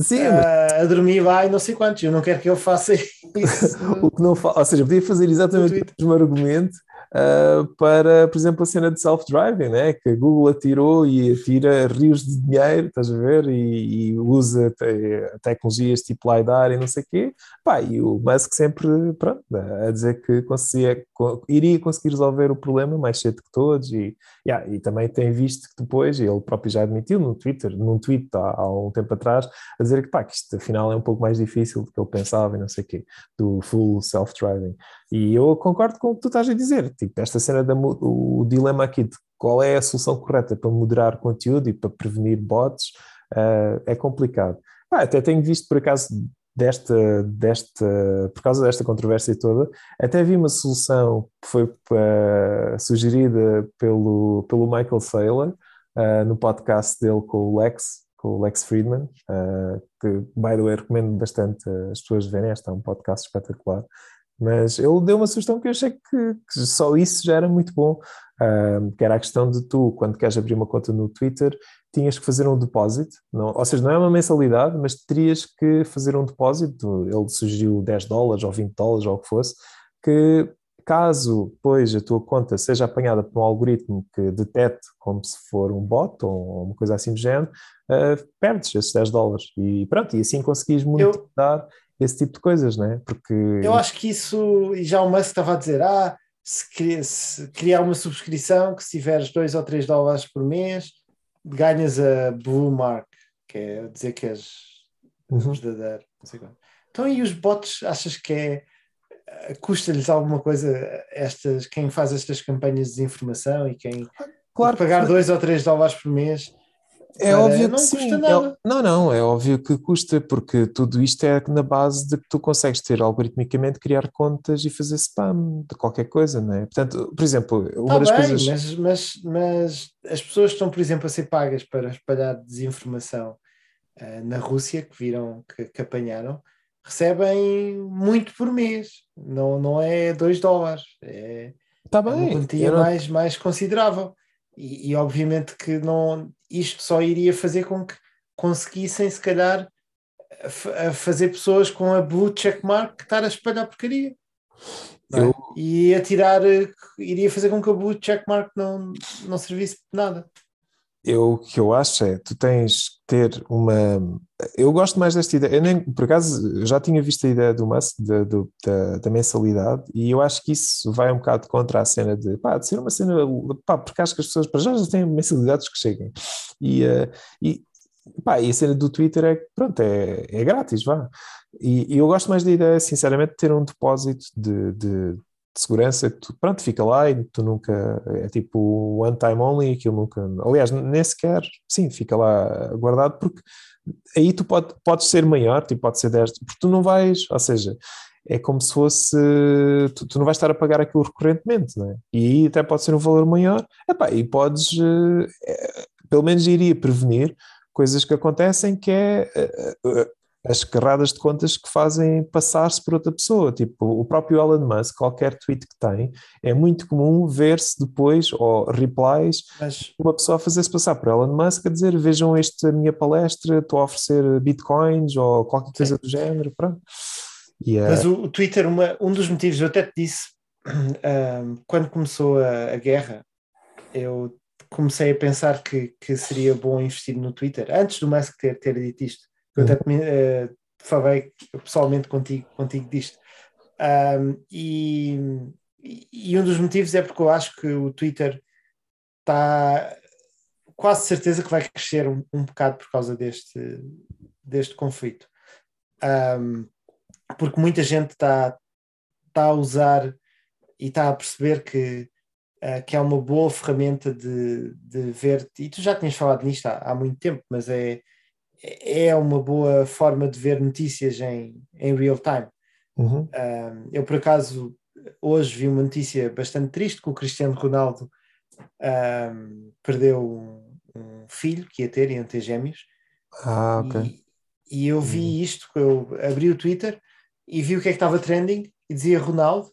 Sim, ah, a dormir lá e não sei quantos. Eu não quero que ele faça isso. o que não fa... Ou seja, podia fazer exatamente o mesmo argumento ah, para, por exemplo, a cena de self-driving, né? que a Google atirou e atira rios de dinheiro, estás a ver? E, e usa te- tecnologias tipo LiDAR e não sei o quê. Pá, e o Musk sempre, pronto, a dizer que conseguia, co- iria conseguir resolver o problema mais cedo que todos e, yeah, e também tem visto que depois, ele próprio já admitiu no Twitter, num tweet há, há um tempo atrás, a dizer que, pá, que isto afinal é um pouco mais difícil do que ele pensava e não sei o quê, do full self-driving. E eu concordo com o que tu estás a dizer, tipo, esta cena, da, o, dilema aqui de qual é a solução correta para moderar conteúdo e para prevenir bots, ah, é complicado. Pá, até tenho visto, por acaso, desta, desta, por causa desta controvérsia toda, até vi uma solução que foi ah, sugerida pelo, pelo Michael Saylor, ah, no podcast dele com o Lex, com o Lex Friedman, ah, que, by the way, recomendo bastante as pessoas verem, este é um podcast espetacular. Mas ele deu uma sugestão que eu achei que, que só isso já era muito bom, ah, que era a questão de tu, quando queres abrir uma conta no Twitter, tinhas que fazer um depósito, não, ou seja, não é uma mensalidade, mas terias que fazer um depósito, ele sugeriu 10 dólares ou 20 dólares ou o que fosse, que caso depois a tua conta seja apanhada por um algoritmo que detecte como se for um bot ou uma coisa assim do género, ah, perdes esses 10 dólares. E pronto, e assim conseguis monetizar esse tipo de coisas, não é? Porque Eu acho que isso, e já o Musk estava a dizer, ah, se, cri- se criar uma subscrição que se tiveres 2 ou 3 dólares por mês, ganhas a Blue Mark, que é dizer que és Uhum. verdadeiro. Não sei quanto. Então, e os bots, achas que é eh, custa-lhes alguma coisa estas, quem faz estas campanhas de desinformação e quem claro pagar que 2 ou 3 dólares por mês é para- óbvio que sim. custa É- não, não, é óbvio que custa, porque tudo isto é na base de que tu consegues ter algoritmicamente criar contas e fazer spam de qualquer coisa, não é? Portanto, por exemplo, uma Está das bem, coisas. mas, mas, mas as pessoas estão, por exemplo, a ser pagas para espalhar desinformação eh, na Rússia, que viram, que, que apanharam, recebem muito por mês. Não, não é 2 dólares, é, Está é uma bem, quantia não- mais, mais considerável. E, e obviamente que não, isto só iria fazer com que conseguissem, se calhar, a, fa- a fazer pessoas com a blue checkmark estar a espalhar porcaria. é? Eu- E ia tirar, eh, iria fazer com que o blue checkmark não, não servisse de nada. Eu, o que eu acho é, tu tens que ter uma. Eu gosto mais desta ideia. Eu nem, por acaso, já tinha visto a ideia do Musk, do- da, da mensalidade, e eu acho que isso vai um bocado contra a cena de, pá, de ser uma cena, pá, porque acho que as pessoas para já já têm mensalidades que cheguem. E, eh, e, pá, e a cena do Twitter é, pronto, é, é grátis, vá. E, e eu gosto mais da ideia, sinceramente, de ter um depósito de, de, de segurança tu, pronto, fica lá e tu nunca, é tipo one time only, aquilo nunca, aliás, nem sequer, sim, fica lá guardado, porque aí tu pode, podes ser maior, tipo, pode ser 10, porque tu não vais, ou seja, é como se fosse, tu, tu não vais estar a pagar aquilo recorrentemente, não é? E aí até pode ser um valor maior, Epá, e podes, eh, pelo menos iria prevenir coisas que acontecem que é eh, as carradas de contas que fazem passar-se por outra pessoa. Tipo, o próprio Elon Musk, qualquer tweet que tem, é muito comum ver-se depois, ou replies, Mas, uma pessoa a fazer-se passar por Elon Musk a dizer vejam esta minha palestra, estou a oferecer bitcoins ou qualquer coisa do género, pronto. E, eh, mas o, Twitter, uma- um dos motivos, eu até te disse, ahm, quando começou a, a guerra, eu comecei a pensar que, que seria bom investir no Twitter, antes do Musk ter, ter dito isto. Eu até eh, falei pessoalmente contigo, contigo disto. Ahm, e, e um dos motivos é porque eu acho que o Twitter está quase certeza que vai crescer um, um bocado por causa deste, deste conflito. Ahm, porque muita gente está está a usar e está a perceber que, ah, que é uma boa ferramenta de, de ver, e tu já tinhas falado nisto há, há muito tempo, mas é, é uma boa forma de ver notícias em, em real time. uhum, Um, eu, por acaso, hoje vi uma notícia bastante triste que o Cristiano Ronaldo um, perdeu um, um filho que ia ter, iam ter gêmeos. Ah, ok. E, e eu vi isto, eu abri o Twitter e vi o que é que estava trending e dizia Ronaldo.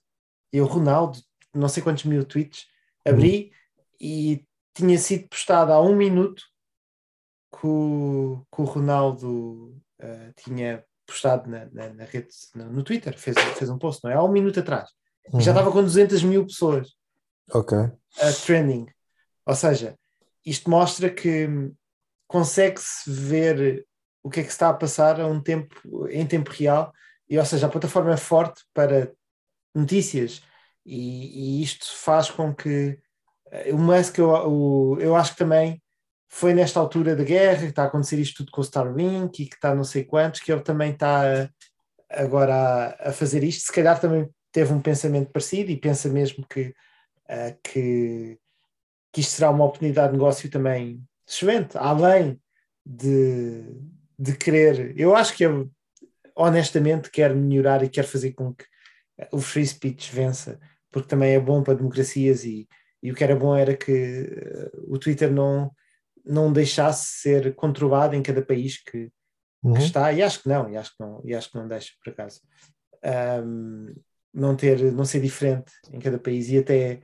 Eu, Ronaldo, não sei quantos mil tweets, abri e tinha sido postado há um minuto que o, que o Ronaldo eh, tinha postado na, na, na rede, no, no Twitter, fez, fez um post, não é? Há um minuto atrás. E já Uhum, estava com 200 mil pessoas Ok. a trending. Ou seja, isto mostra que consegue-se ver o que é que está a passar a um tempo, em tempo real, e ou seja, a plataforma é forte para notícias, e, e isto faz com que eh, o Musk, eu, o- eu acho que também foi nesta altura da guerra que está a acontecer isto tudo com o Starlink e que está não sei quantos, que ele também está a- agora a, a fazer isto. Se calhar também teve um pensamento parecido e pensa mesmo que, eh, que, que isto será uma oportunidade de negócio também excelente, além de, de querer. Eu acho que ele honestamente quer melhorar e quer fazer com que o free speech vença, porque também é bom para democracias e, e o que era bom era que eh, o Twitter não, não deixasse ser controlado em cada país que, Uhum. que está, e acho que não, e acho que não, e acho que não deixa por acaso. Ahm, não ter, não ser diferente em cada país e até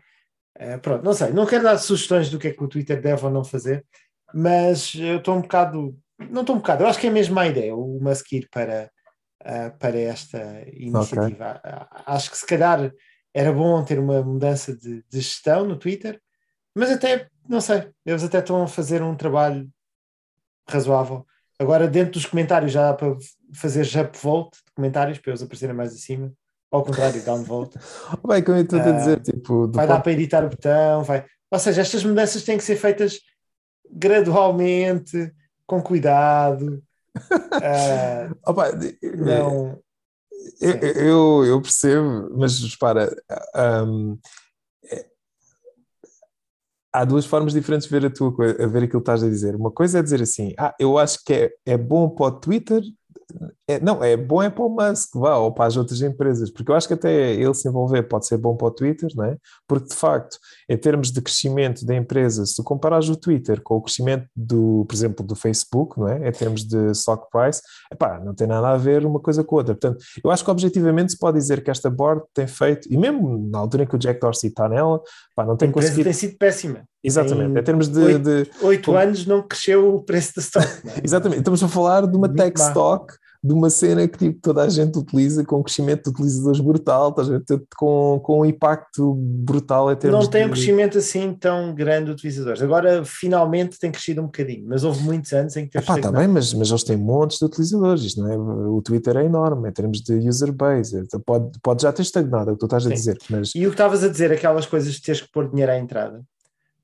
eh, pronto, não sei, não quero dar sugestões do que é que o Twitter deve ou não fazer, mas eu estou um bocado, não estou um bocado, eu acho que é mesmo a ideia, o Musk ir para, ah, para esta iniciativa. Ah, Acho que se calhar era bom ter uma mudança de, de gestão no Twitter, mas até, não sei, eles até estão a fazer um trabalho razoável. Agora, dentro dos comentários, já dá para fazer upvote de comentários para eles aparecerem mais acima. Ao contrário, downvote. Bem, como eu estou a Ah, dizer, tipo, do Vai dar para editar o botão. Vai... Ou seja, estas mudanças têm que ser feitas gradualmente, com cuidado. Ah, Opa, de- não. Eu, eu, eu percebo, mas repara, hum, é- há duas formas diferentes de ver a tua coisa, a ver aquilo que estás a dizer. Uma coisa é dizer assim, ah, eu acho que é, é bom para o Twitter, é, não, é bom é para o Musk, vá, ou para as outras empresas, porque eu acho que até ele se envolver pode ser bom para o Twitter, não é? Porque de facto, em termos de crescimento da empresa, se tu comparares o Twitter com o crescimento do, por exemplo, do Facebook, não é? Em termos de stock price, epá, não tem nada a ver uma coisa com a outra. Portanto, eu acho que objetivamente se pode dizer que esta board tem feito, e mesmo na altura em que o Jack Dorsey está nela, pá, não A tem empresa conseguido. tem sido péssima. Exatamente, Em em termos de- oito- de Oito anos não cresceu o preço da stock. é? Exatamente, estamos a falar de uma Muito tech má. stock de uma cena que tipo, toda a gente utiliza, com um crescimento de utilizadores brutal, estás a ver? com, com um impacto brutal em termos Não tem um de... crescimento assim tão grande de utilizadores. Agora, finalmente, tem crescido um bocadinho, mas houve muitos anos em que teve Epá, tá bem, mas, mas eles têm montes de utilizadores, isto não é? O Twitter é enorme em termos de user base, Então pode, pode já ter estagnado, é o que tu estás a Sim. dizer, mas E o que estavas a dizer, aquelas coisas de teres que pôr dinheiro à entrada,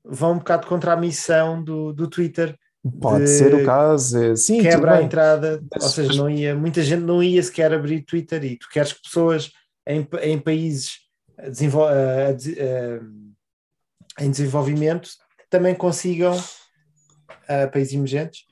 vão um bocado contra a missão do, do Twitter, pode de ser o caso, é- sim, quebra a entrada, Mas- ou seja, não ia, muita gente não ia sequer abrir Twitter e tu queres que pessoas em, em países a desenvol- a- a de- a- em desenvolvimento também consigam, a países emergentes,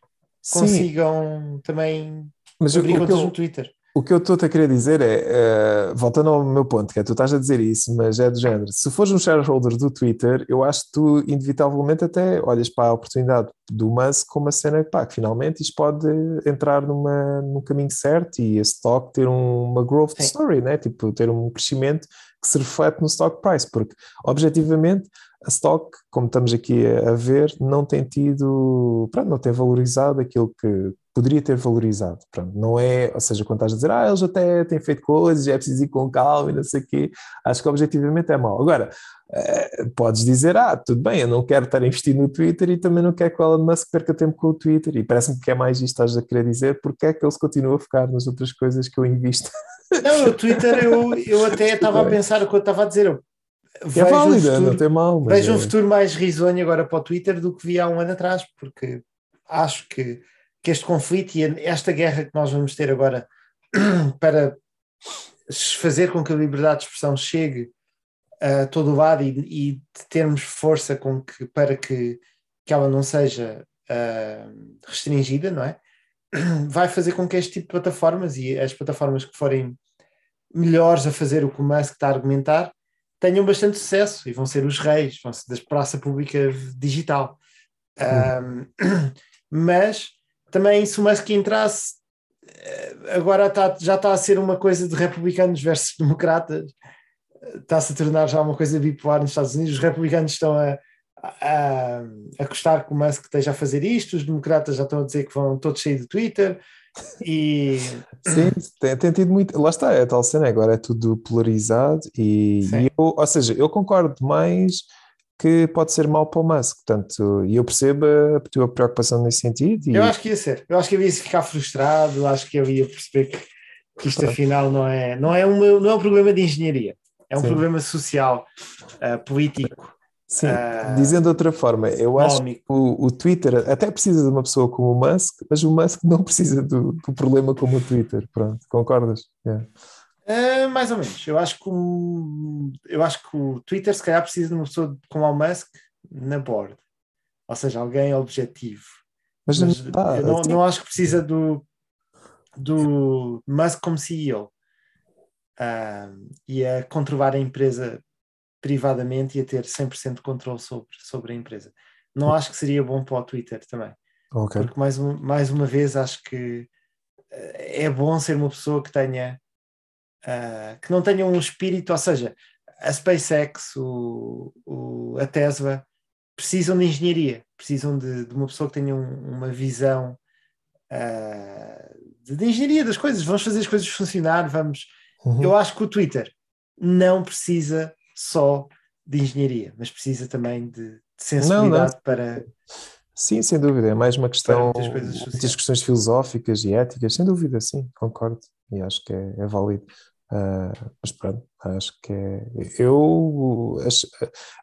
Sim, consigam também mas abrir contas eu, no Twitter. O que eu estou a querer dizer é, eh, voltando ao meu ponto, que é tu estás a dizer isso, mas é do género. Se fores um shareholder do Twitter, eu acho que tu, inevitavelmente, até olhas para a oportunidade do Musk como uma cena pá, que finalmente isto pode entrar numa, num caminho certo e esse stock ter um- uma growth Sim. story, né? tipo, ter um crescimento que se reflete no stock price, porque objetivamente a stock, como estamos aqui a, ver, não tem tido, pronto, não tem valorizado aquilo que poderia ter valorizado. Pronto, não é, ou seja, quando estás a dizer, ah, eles até têm feito coisas, é preciso ir com calma e não sei o quê, acho que objetivamente é mau. Agora, eh, podes dizer, ah, tudo bem, eu não quero estar a investir no Twitter e também não quero que o Elon Musk perca tempo com o Twitter, e parece-me que é mais isto que estás a querer dizer, porque é que ele se continua a focar nas outras coisas que eu invisto. Não, o Twitter eu, eu até estava a pensar o que eu estava a dizer. Eu É vejo um futuro- não mal, Vejo um é- futuro mais risonho agora para o Twitter do que vi há um ano atrás, porque acho que, que este conflito e esta guerra que nós vamos ter agora para fazer com que a liberdade de expressão chegue a todo o lado e, e termos força com que, para que, que ela não seja ah, restringida, não é? Vai fazer com que este tipo de plataformas e as plataformas que forem melhores a fazer o que o Musk está a argumentar tenham bastante sucesso e vão ser os reis, vão ser da praça pública digital. Um, mas também se o Musk entrasse, eh, agora está- já está a ser uma coisa de republicanos versus democratas, está-se a tornar já uma coisa bipolar nos Estados Unidos. Os republicanos estão a, a, a gostar que o Musk esteja a fazer isto, os democratas já estão a dizer que vão todos sair do Twitter. E Sim, tem, tem tido muito. Lá está, é a tal cena, agora é tudo polarizado e, e eu, ou seja, eu concordo mais que pode ser mau para o Musk, portanto, e eu percebo a tua preocupação nesse sentido e Eu acho que ia ser. Eu acho que eu ia ficar frustrado, acho que eu ia perceber que, que isto afinal não é, não, é um, não é um problema de engenharia, é um Sim. problema social, ah, político, sim, ah, dizendo de outra forma, eu acho que o, o Twitter até precisa de uma pessoa como o Musk, mas o Musk não precisa do, do problema como o Twitter, pronto, concordas? Yeah. Ah, mais ou menos. Eu acho que o, eu acho que o Twitter se calhar precisa de uma pessoa como o Musk na board, ou seja, alguém objetivo. Mas, Mas não, tá, eu não, não acho que precisa do, do Musk como CEO ah, e a controlar a empresa privadamente e a ter 100% de controle sobre, sobre a empresa. Não acho que seria bom para o Twitter também, ok. porque mais, um, mais uma vez acho que eh, é bom ser uma pessoa que tenha ah, que não tenha um espírito, ou seja, a SpaceX, o, o- a Tesla precisam de engenharia, precisam de, de uma pessoa que tenha um- uma visão ah, de, de engenharia das coisas. Vamos fazer as coisas funcionar, vamos. Uhum. Eu acho que o Twitter não precisa só de engenharia, mas precisa também de, de sensibilidade para. Sim, sem dúvida, é mais uma questão, muitas coisas muitas questões filosóficas e éticas, sem dúvida, sim, concordo, e acho que é, é válido. Ah, mas pronto, acho que é. Eu ach-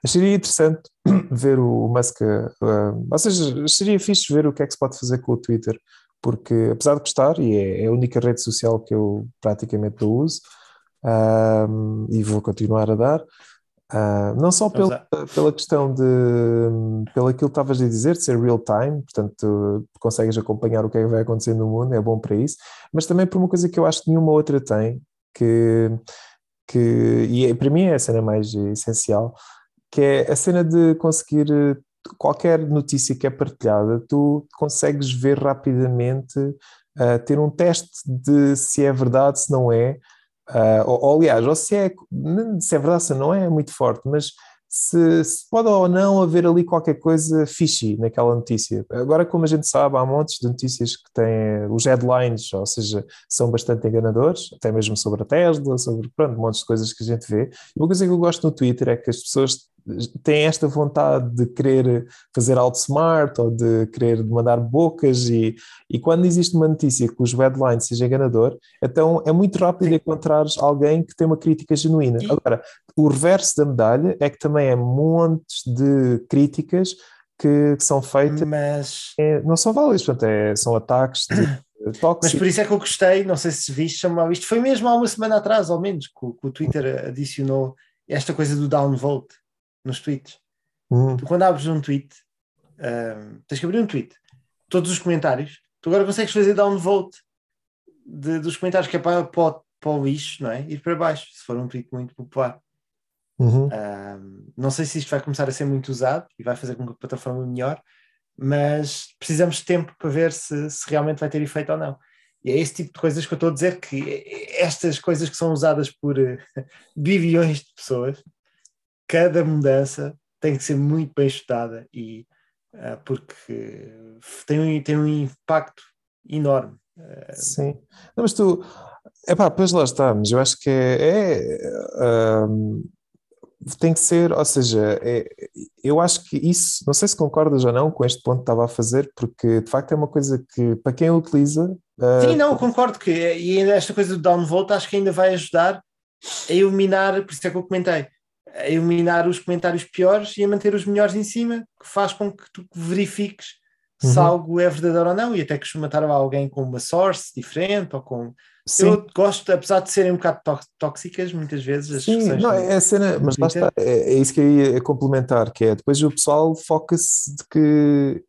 acharia interessante ver o Musk, ah, ou seja, acharia fixe ver o que é que se pode fazer com o Twitter, porque apesar de gostar, e é, é a única rede social que eu praticamente uso, ah, e vou continuar a dar. ah, não só lá. pela questão de, pelo aquilo que estavas a dizer, de ser real time, portanto, consegues acompanhar o que é que vai acontecer no mundo, é bom para isso, mas também por uma coisa que eu acho que nenhuma outra tem, que, que e é- para mim é a cena mais essencial, que é a cena de conseguir qualquer notícia que é partilhada, tu consegues ver rapidamente, ah, ter um teste de se é verdade, se não é, ah, ou, ou, aliás, ou se é, se é verdade, se não é, é muito forte, mas se, se pode ou não haver ali qualquer coisa fishy naquela notícia. Agora, como a gente sabe, há montes de notícias que têm os headlines, ou seja, são bastante enganadores, até mesmo sobre a Tesla, sobre pronto, montes de coisas que a gente vê. E uma coisa que eu gosto no Twitter é que as pessoas têm esta vontade de querer fazer algo smart ou de querer mandar bocas e, e quando existe uma notícia que os headlines seja enganador, então é muito rápido encontrar alguém que tem uma crítica genuína. Agora, o reverso da medalha é que também é montes de críticas que, que são feitas, Mas, é, não são válidas, portanto, é, são ataques de mas tóxicos. por isso é que eu gostei, não sei se viste, chamava isto foi mesmo há uma semana atrás, ao menos, que o Twitter adicionou esta coisa do downvote nos tweets. Hum, Tu quando abres um tweet, ahm, tens que abrir um tweet, todos os comentários, tu agora consegues fazer downvote de, dos comentários que é para, para, o- para o lixo, não é? Ir para baixo, se for um tweet muito popular. uhum. Ahm, não sei se isto vai começar a ser muito usado e vai fazer com que a plataforma melhore, mas precisamos de tempo para ver se, se realmente vai ter efeito ou não. E é esse tipo de coisas que eu estou a dizer que estas coisas que são usadas por eh, bilhões de pessoas, cada mudança tem que ser muito bem estudada e ah, porque tem um, tem um impacto enorme. Sim. Não, mas tu, epá, pois lá está, mas eu acho que é, é, hum, tem que ser, ou seja, é- eu acho que isso, não sei se concordas ou não com este ponto que estava a fazer, porque de facto é uma coisa que para quem utiliza, ah, Sim, não, concordo que e ainda esta coisa do downvote acho que ainda vai ajudar a eliminar, por isso é que eu comentei, a eliminar os comentários piores e a manter os melhores em cima, que faz com que tu verifiques se Uhum. algo é verdadeiro ou não, e até costuma estar alguém com uma source diferente ou com. sim, Eu gosto, apesar de serem um bocado tó- tóxicas, muitas vezes as Sim, não, é a cena, mas lá está, é, é isso que eu ia complementar, que é depois o pessoal foca-se de que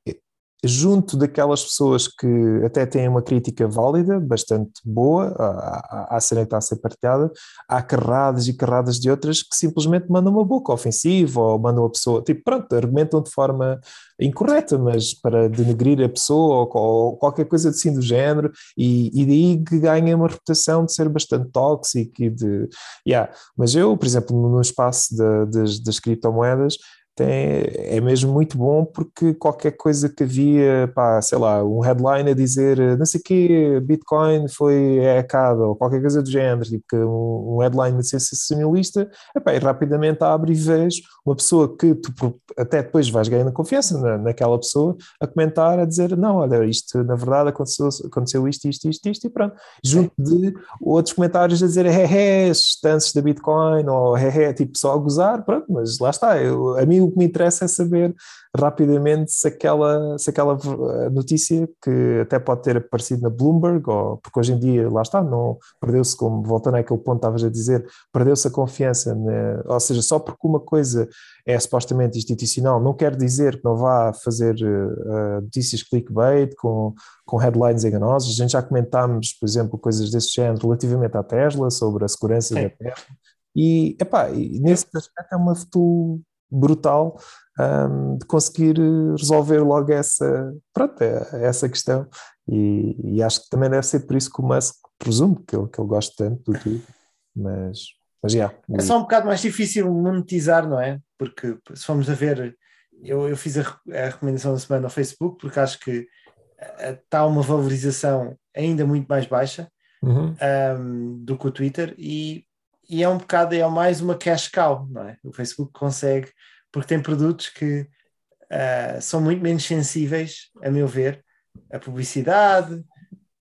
junto daquelas pessoas que até têm uma crítica válida, bastante boa, à, à- que está a ser partilhada, há carradas e carradas de outras que simplesmente mandam uma boca ofensiva ou mandam a pessoa, tipo, pronto, argumentam de forma incorreta, mas para denegrir a pessoa ou, ou qualquer coisa assim do género, e, e daí que ganha uma reputação de ser bastante tóxico e de. Yeah. Mas eu, por exemplo, no espaço das, das criptomoedas, tem, é mesmo muito bom porque qualquer coisa que havia, pá, sei lá, um headline a dizer eh, não sei o Bitcoin foi hackado ou qualquer coisa do género, tipo que um, headline de sensacionalista, epá, e rapidamente abre e vês uma pessoa que tu até depois vais ganhando confiança na, naquela pessoa a comentar, a dizer não, olha, isto na verdade aconteceu, aconteceu isto, isto, isto, isto e pronto. Junto de outros comentários a dizer hehe, estances da Bitcoin ou hehe, tipo só a gozar, pronto, mas lá está. Eu, a mim o que me interessa é saber rapidamente se aquela, se aquela eh, notícia que até pode ter aparecido na Bloomberg, ou, porque hoje em dia, lá está, não perdeu-se, como voltando àquele ponto que estavas a dizer, perdeu-se a confiança, na- ou seja, só porque uma coisa é supostamente institucional, não quer dizer que não vá fazer eh, notícias clickbait com, com headlines enganosos. A gente já comentámos, por exemplo, coisas desse género relativamente à Tesla, sobre a segurança Sim. da Tesla. E, epá, nesse aspecto é uma tool brutal hum, de conseguir eh, resolver logo essa, pronto, é- essa questão. E, e acho que também deve ser por isso que o Musk presumo que ele, que ele gosta tanto do Twitter. Mas, mas já. É só um bocado mais difícil monetizar, não é? Porque se formos a ver, eu, eu fiz a, a recomendação da semana ao Facebook porque acho que está uma valorização ainda muito mais baixa Uhum, um, do que o Twitter e, e é um bocado, é mais uma cash cow, não é? O Facebook consegue, porque tem produtos que uh, são muito menos sensíveis, a meu ver, a publicidade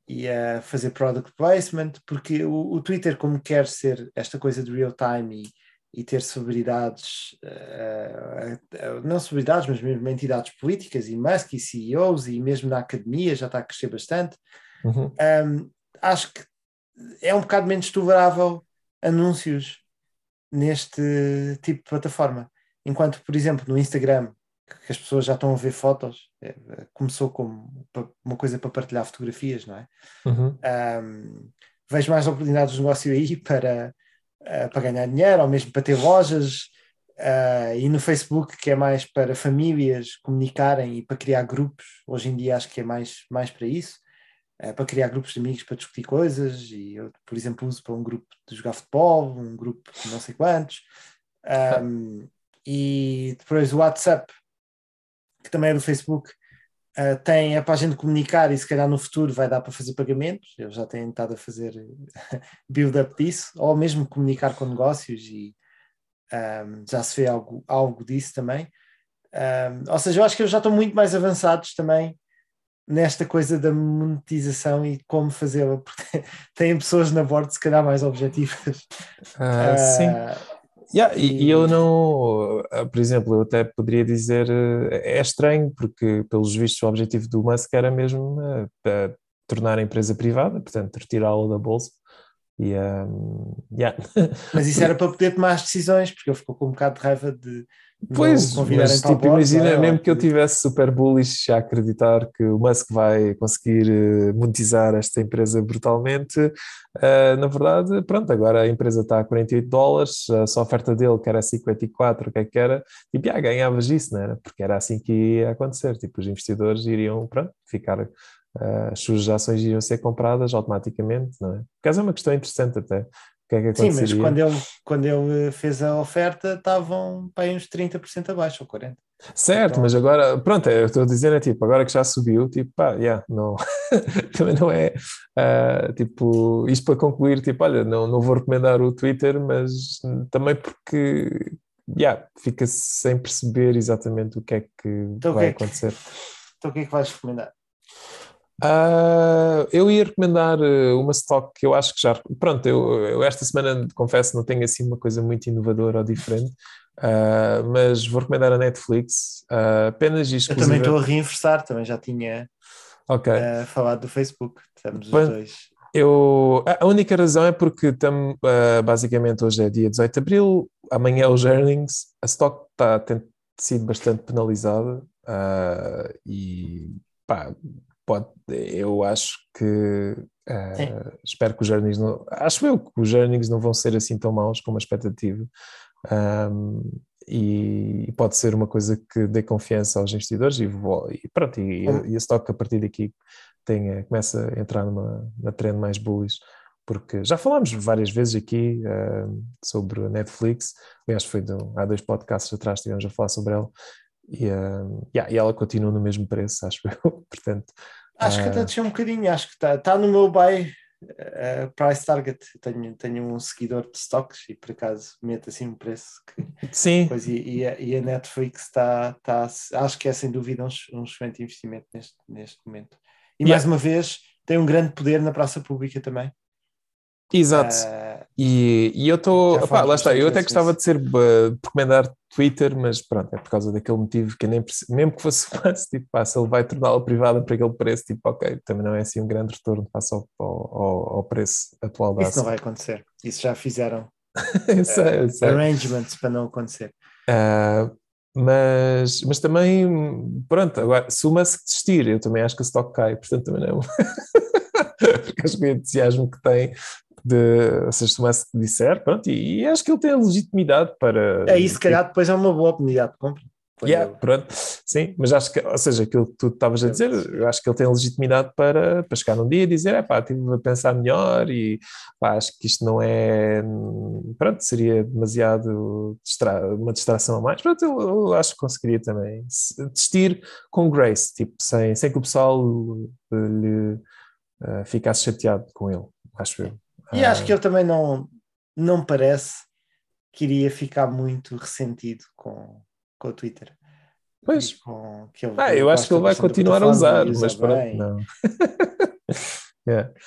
e a fazer product placement, porque o, o Twitter, como quer ser esta coisa de real time e, e ter celebridades, uh, não celebridades, mas mesmo entidades políticas e Musk e CEOs e mesmo na academia já está a crescer bastante, uhum. um, acho que é um bocado menos tolerável anúncios neste tipo de plataforma. Enquanto, por exemplo, no Instagram, que as pessoas já estão a ver fotos, é, começou como uma coisa para partilhar fotografias, não é? Uhum. Um, vejo mais oportunidades de negócio aí para, uh, para ganhar dinheiro, ou mesmo para ter lojas, uh, e no Facebook, que é mais para famílias comunicarem e para criar grupos, hoje em dia acho que é mais, mais para isso para criar grupos de amigos para discutir coisas e eu, por exemplo, uso para um grupo de jogar futebol, um grupo de não sei quantos. Um, e depois o WhatsApp, que também é do Facebook, uh, tem é para a gente comunicar e se calhar no futuro vai dar para fazer pagamentos. Eu já tenho estado a fazer build-up disso, ou mesmo comunicar com negócios e um, já se vê algo, algo disso também. Um, ou seja, eu acho que eles já estão muito mais avançados também nesta coisa da monetização e como fazê-la, porque têm pessoas na bordo se calhar mais objetivas. Ah, sim. Yeah, e, e eu não, ah, por exemplo, eu até poderia dizer, eh, é estranho, porque pelos vistos o objetivo do Musk era mesmo uh, tornar a empresa privada, portanto retirá-la da bolsa. E, um, yeah. Mas isso era para poder tomar as decisões, porque ele ficou com um bocado de raiva de Pois, mas tipo, imagina, mesmo que eu tivesse super bullish a acreditar que o Musk vai conseguir eh, monetizar esta empresa brutalmente, uh, na verdade, pronto, agora a empresa está a 48 dólares, a oferta dele que era 54, o que é que era, tipo, já ganhavas isso, não era? Porque era assim que ia acontecer, tipo, os investidores iriam, pronto, ficar, uh, as suas ações iriam ser compradas automaticamente, não é? Por acaso é uma questão interessante até, que é que Sim, mas quando ele, quando ele fez a oferta estavam para uns 30% abaixo, ou 40%. Certo, então... mas agora, pronto, eu estou a dizer, é tipo, agora que já subiu, tipo, pá, yeah, não, também não é, uh, tipo, isto para concluir, tipo, olha, não, não vou recomendar o Twitter, mas também porque, yeah, fica-se sem perceber exatamente o que é que então, vai que é que, acontecer. Então o que é que vais recomendar? Uh, eu ia recomendar eh, uma stock que eu acho que já. Pronto, eu, eu, esta semana confesso não tenho assim uma coisa muito inovadora ou diferente, uh, mas vou recomendar a Netflix. Uh, apenas Eu também estou a reinversar, também já tinha okay. falado do Facebook. Estamos os dois. Eu, a única razão é porque tam, basicamente hoje é dia 18 de abril, amanhã é os earnings, a stock está, tem sido bastante penalizada e pá, pode, eu acho que uh, espero que os earnings não acho eu que os earnings não vão ser assim tão maus como a expectativa um, e, pode ser uma coisa que dê confiança aos investidores e, e pronto, e, e, a stock a partir daqui tem, começa a entrar numa, na trend mais bullish porque já falámos várias vezes aqui uh, sobre a Netflix, aliás foi de, há dois podcasts atrás estivemos a falar sobre ela e, uh, yeah, e ela continua no mesmo preço, acho eu, portanto Acho que até ah. desceu um bocadinho, acho que está tá no meu buy uh, price target. Tenho, tenho um seguidor de stocks e por acaso meto assim um preço que Sim. Pois, e, e, a, e a Netflix está, está, acho que é sem dúvida um, um excelente investimento neste, neste momento. E yeah. mais uma vez tem um grande poder na praça pública também. Exato. Uh, e, e eu estou. Lá está, eu até gostava de ser uh, recomendar Twitter, mas pronto, é por causa daquele motivo que eu nem percebo, mesmo que fosse fácil, tipo, pá, se ele vai torná-la privada por aquele preço, tipo, ok, também não é assim um grande retorno face ao, ao, ao preço atual da Isso não vai acontecer. Isso já fizeram eu sei, eu sei. arrangements para não acontecer. Uh, mas, mas também, pronto, agora, se o Musk desistir, eu também acho que a stock cai, portanto também não. Porque acho que o entusiasmo que tem de, se Musk disser, pronto, e, e, acho que ele tem a legitimidade para. É isso, se calhar depois é uma boa oportunidade de compra. Yeah, pronto, sim, mas acho que, ou seja, aquilo que tu estavas a dizer, eu acho que ele tem legitimidade para, para chegar num dia e dizer, é pá, estive a pensar melhor e pá, acho que isto não é, pronto, seria demasiado distra uma distração a mais, pronto, eu, eu, acho que conseguiria também desistir com grace, tipo, sem, sem que o pessoal lhe uh, ficasse chateado com ele, acho eu. E acho que ele também não, não parece que iria ficar muito ressentido com, com o Twitter. Pois. Com, que ele, ah, eu acho que ele vai continuar a usar, mas pronto, não. yeah.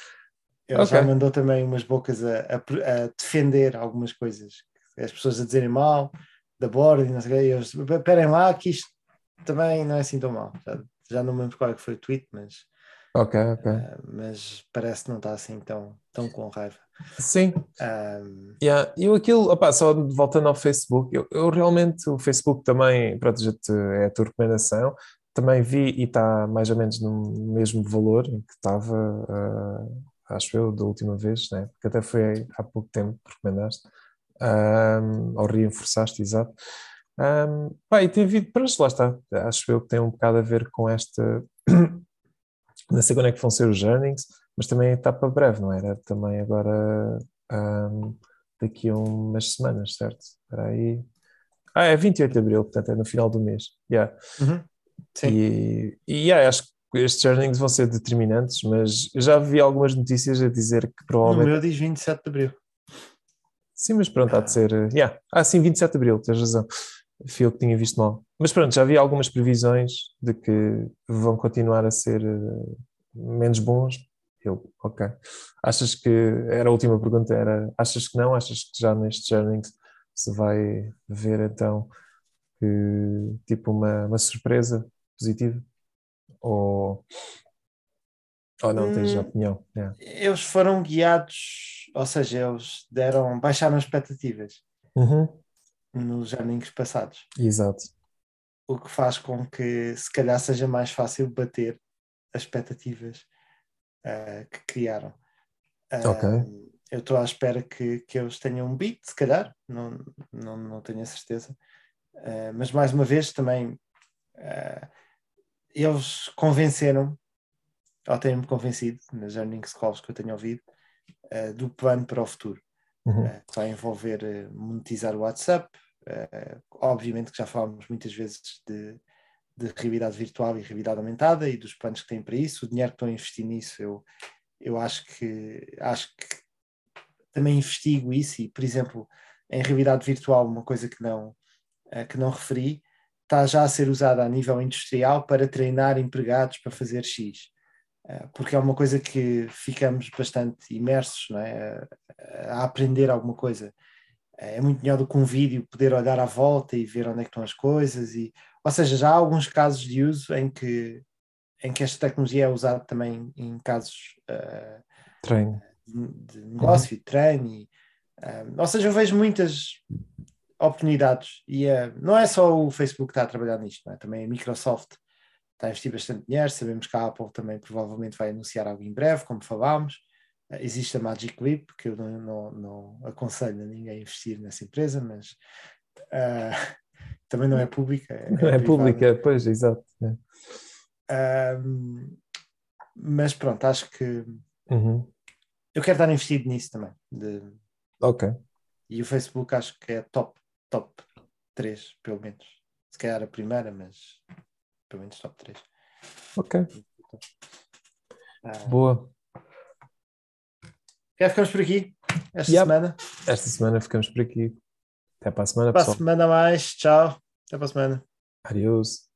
Ele okay. já mandou também umas bocas a, a, a, defender algumas coisas. As pessoas a dizerem mal da borda e não sei o que. Eles, esperem lá que isto também não é assim tão mal. Já, já não me lembro qual é que foi o tweet, mas Ok, ok. Uh, mas parece que não está assim tão, tão com raiva. Sim. Um... Yeah. Eu aquilo, opa, só voltando ao Facebook, eu, eu, realmente o Facebook também, pronto, já te, é a tua recomendação, também vi e está mais ou menos no mesmo valor em que estava, uh, acho eu, da última vez, né? porque até foi há pouco tempo que recomendaste, um, ou reforçaste, exato. Um, pá, e tem vindo, para lá está, acho eu que tem um bocado a ver com esta não sei quando é que vão ser os earnings, mas também está para breve, não era? Também agora um, daqui a umas semanas, certo? Espera aí. Ah, é 28 de abril, portanto é no final do mês. Yeah. Uhum. Sim. E, e yeah, acho que estes earnings vão ser determinantes, mas eu já vi algumas notícias a dizer que provavelmente. meu diz 27 de abril. Sim, mas pronto, há de ser. Yeah. Ah, sim, 27 de abril, tens razão. Fui eu que tinha visto mal. Mas pronto, já vi algumas previsões de que vão continuar a ser eh, menos bons. Eu, ok. Achas que. Era a última pergunta, era. Achas que não? Achas que já nestes earnings se vai ver então que, tipo uma, uma surpresa positiva? Ou, ou não tens Hum. opinião? Yeah. Eles foram guiados, ou seja, eles deram, baixaram as expectativas Uhum. Nos earnings passados. Exato. o que faz com que se calhar seja mais fácil bater as expectativas ah, que criaram. Ah, Ok. Eu estou à espera que, que eles tenham um beat, se calhar, não, não, não tenho a certeza. Ah, mas mais uma vez também ah, eles convenceram, ou têm-me convencido nas earnings calls que eu tenho ouvido, do plano para o futuro Uhum. eh, que vai envolver eh, monetizar o WhatsApp. eh, obviamente que já falámos muitas vezes de, de realidade virtual e realidade aumentada e dos planos que têm para isso. O dinheiro que estão a investir nisso, eu, eu acho que acho que também investigo isso e, por exemplo, em realidade virtual, uma coisa que não, que não referi, está já a ser usada a nível industrial para treinar empregados para fazer X. Eh, Porque é uma coisa que ficamos bastante imersos não é? a aprender alguma coisa. É muito melhor do que um vídeo poder olhar à volta e ver onde é que estão as coisas. E, ou seja, já há alguns casos de uso em que, em que esta tecnologia é usada também em casos eh, Treino. de negócio de treino. E, eh, ou seja, eu vejo muitas oportunidades e eh, não é só o Facebook que está a trabalhar nisto, é? também a Microsoft está a investir bastante dinheiro. Sabemos que a Apple também provavelmente vai anunciar algo em breve, como falámos. Eh, existe a Magic Leap, que eu não, não, não aconselho a ninguém a investir nessa empresa, mas eh, também não é pública. É, privada. pública, pois, exato. é. Ahm, mas pronto, acho que Uhum. eu quero estar investido nisso também. de- Ok. e o Facebook acho que é top, top 3, pelo menos. Se calhar a primeira, mas pelo menos top 3. Ok. Ah, Boa. já ficamos por aqui esta Yep. semana. Esta semana ficamos por aqui. Até para a semana, Para a pessoal. semana a mais. Tchau. Até para a semana. Adiós.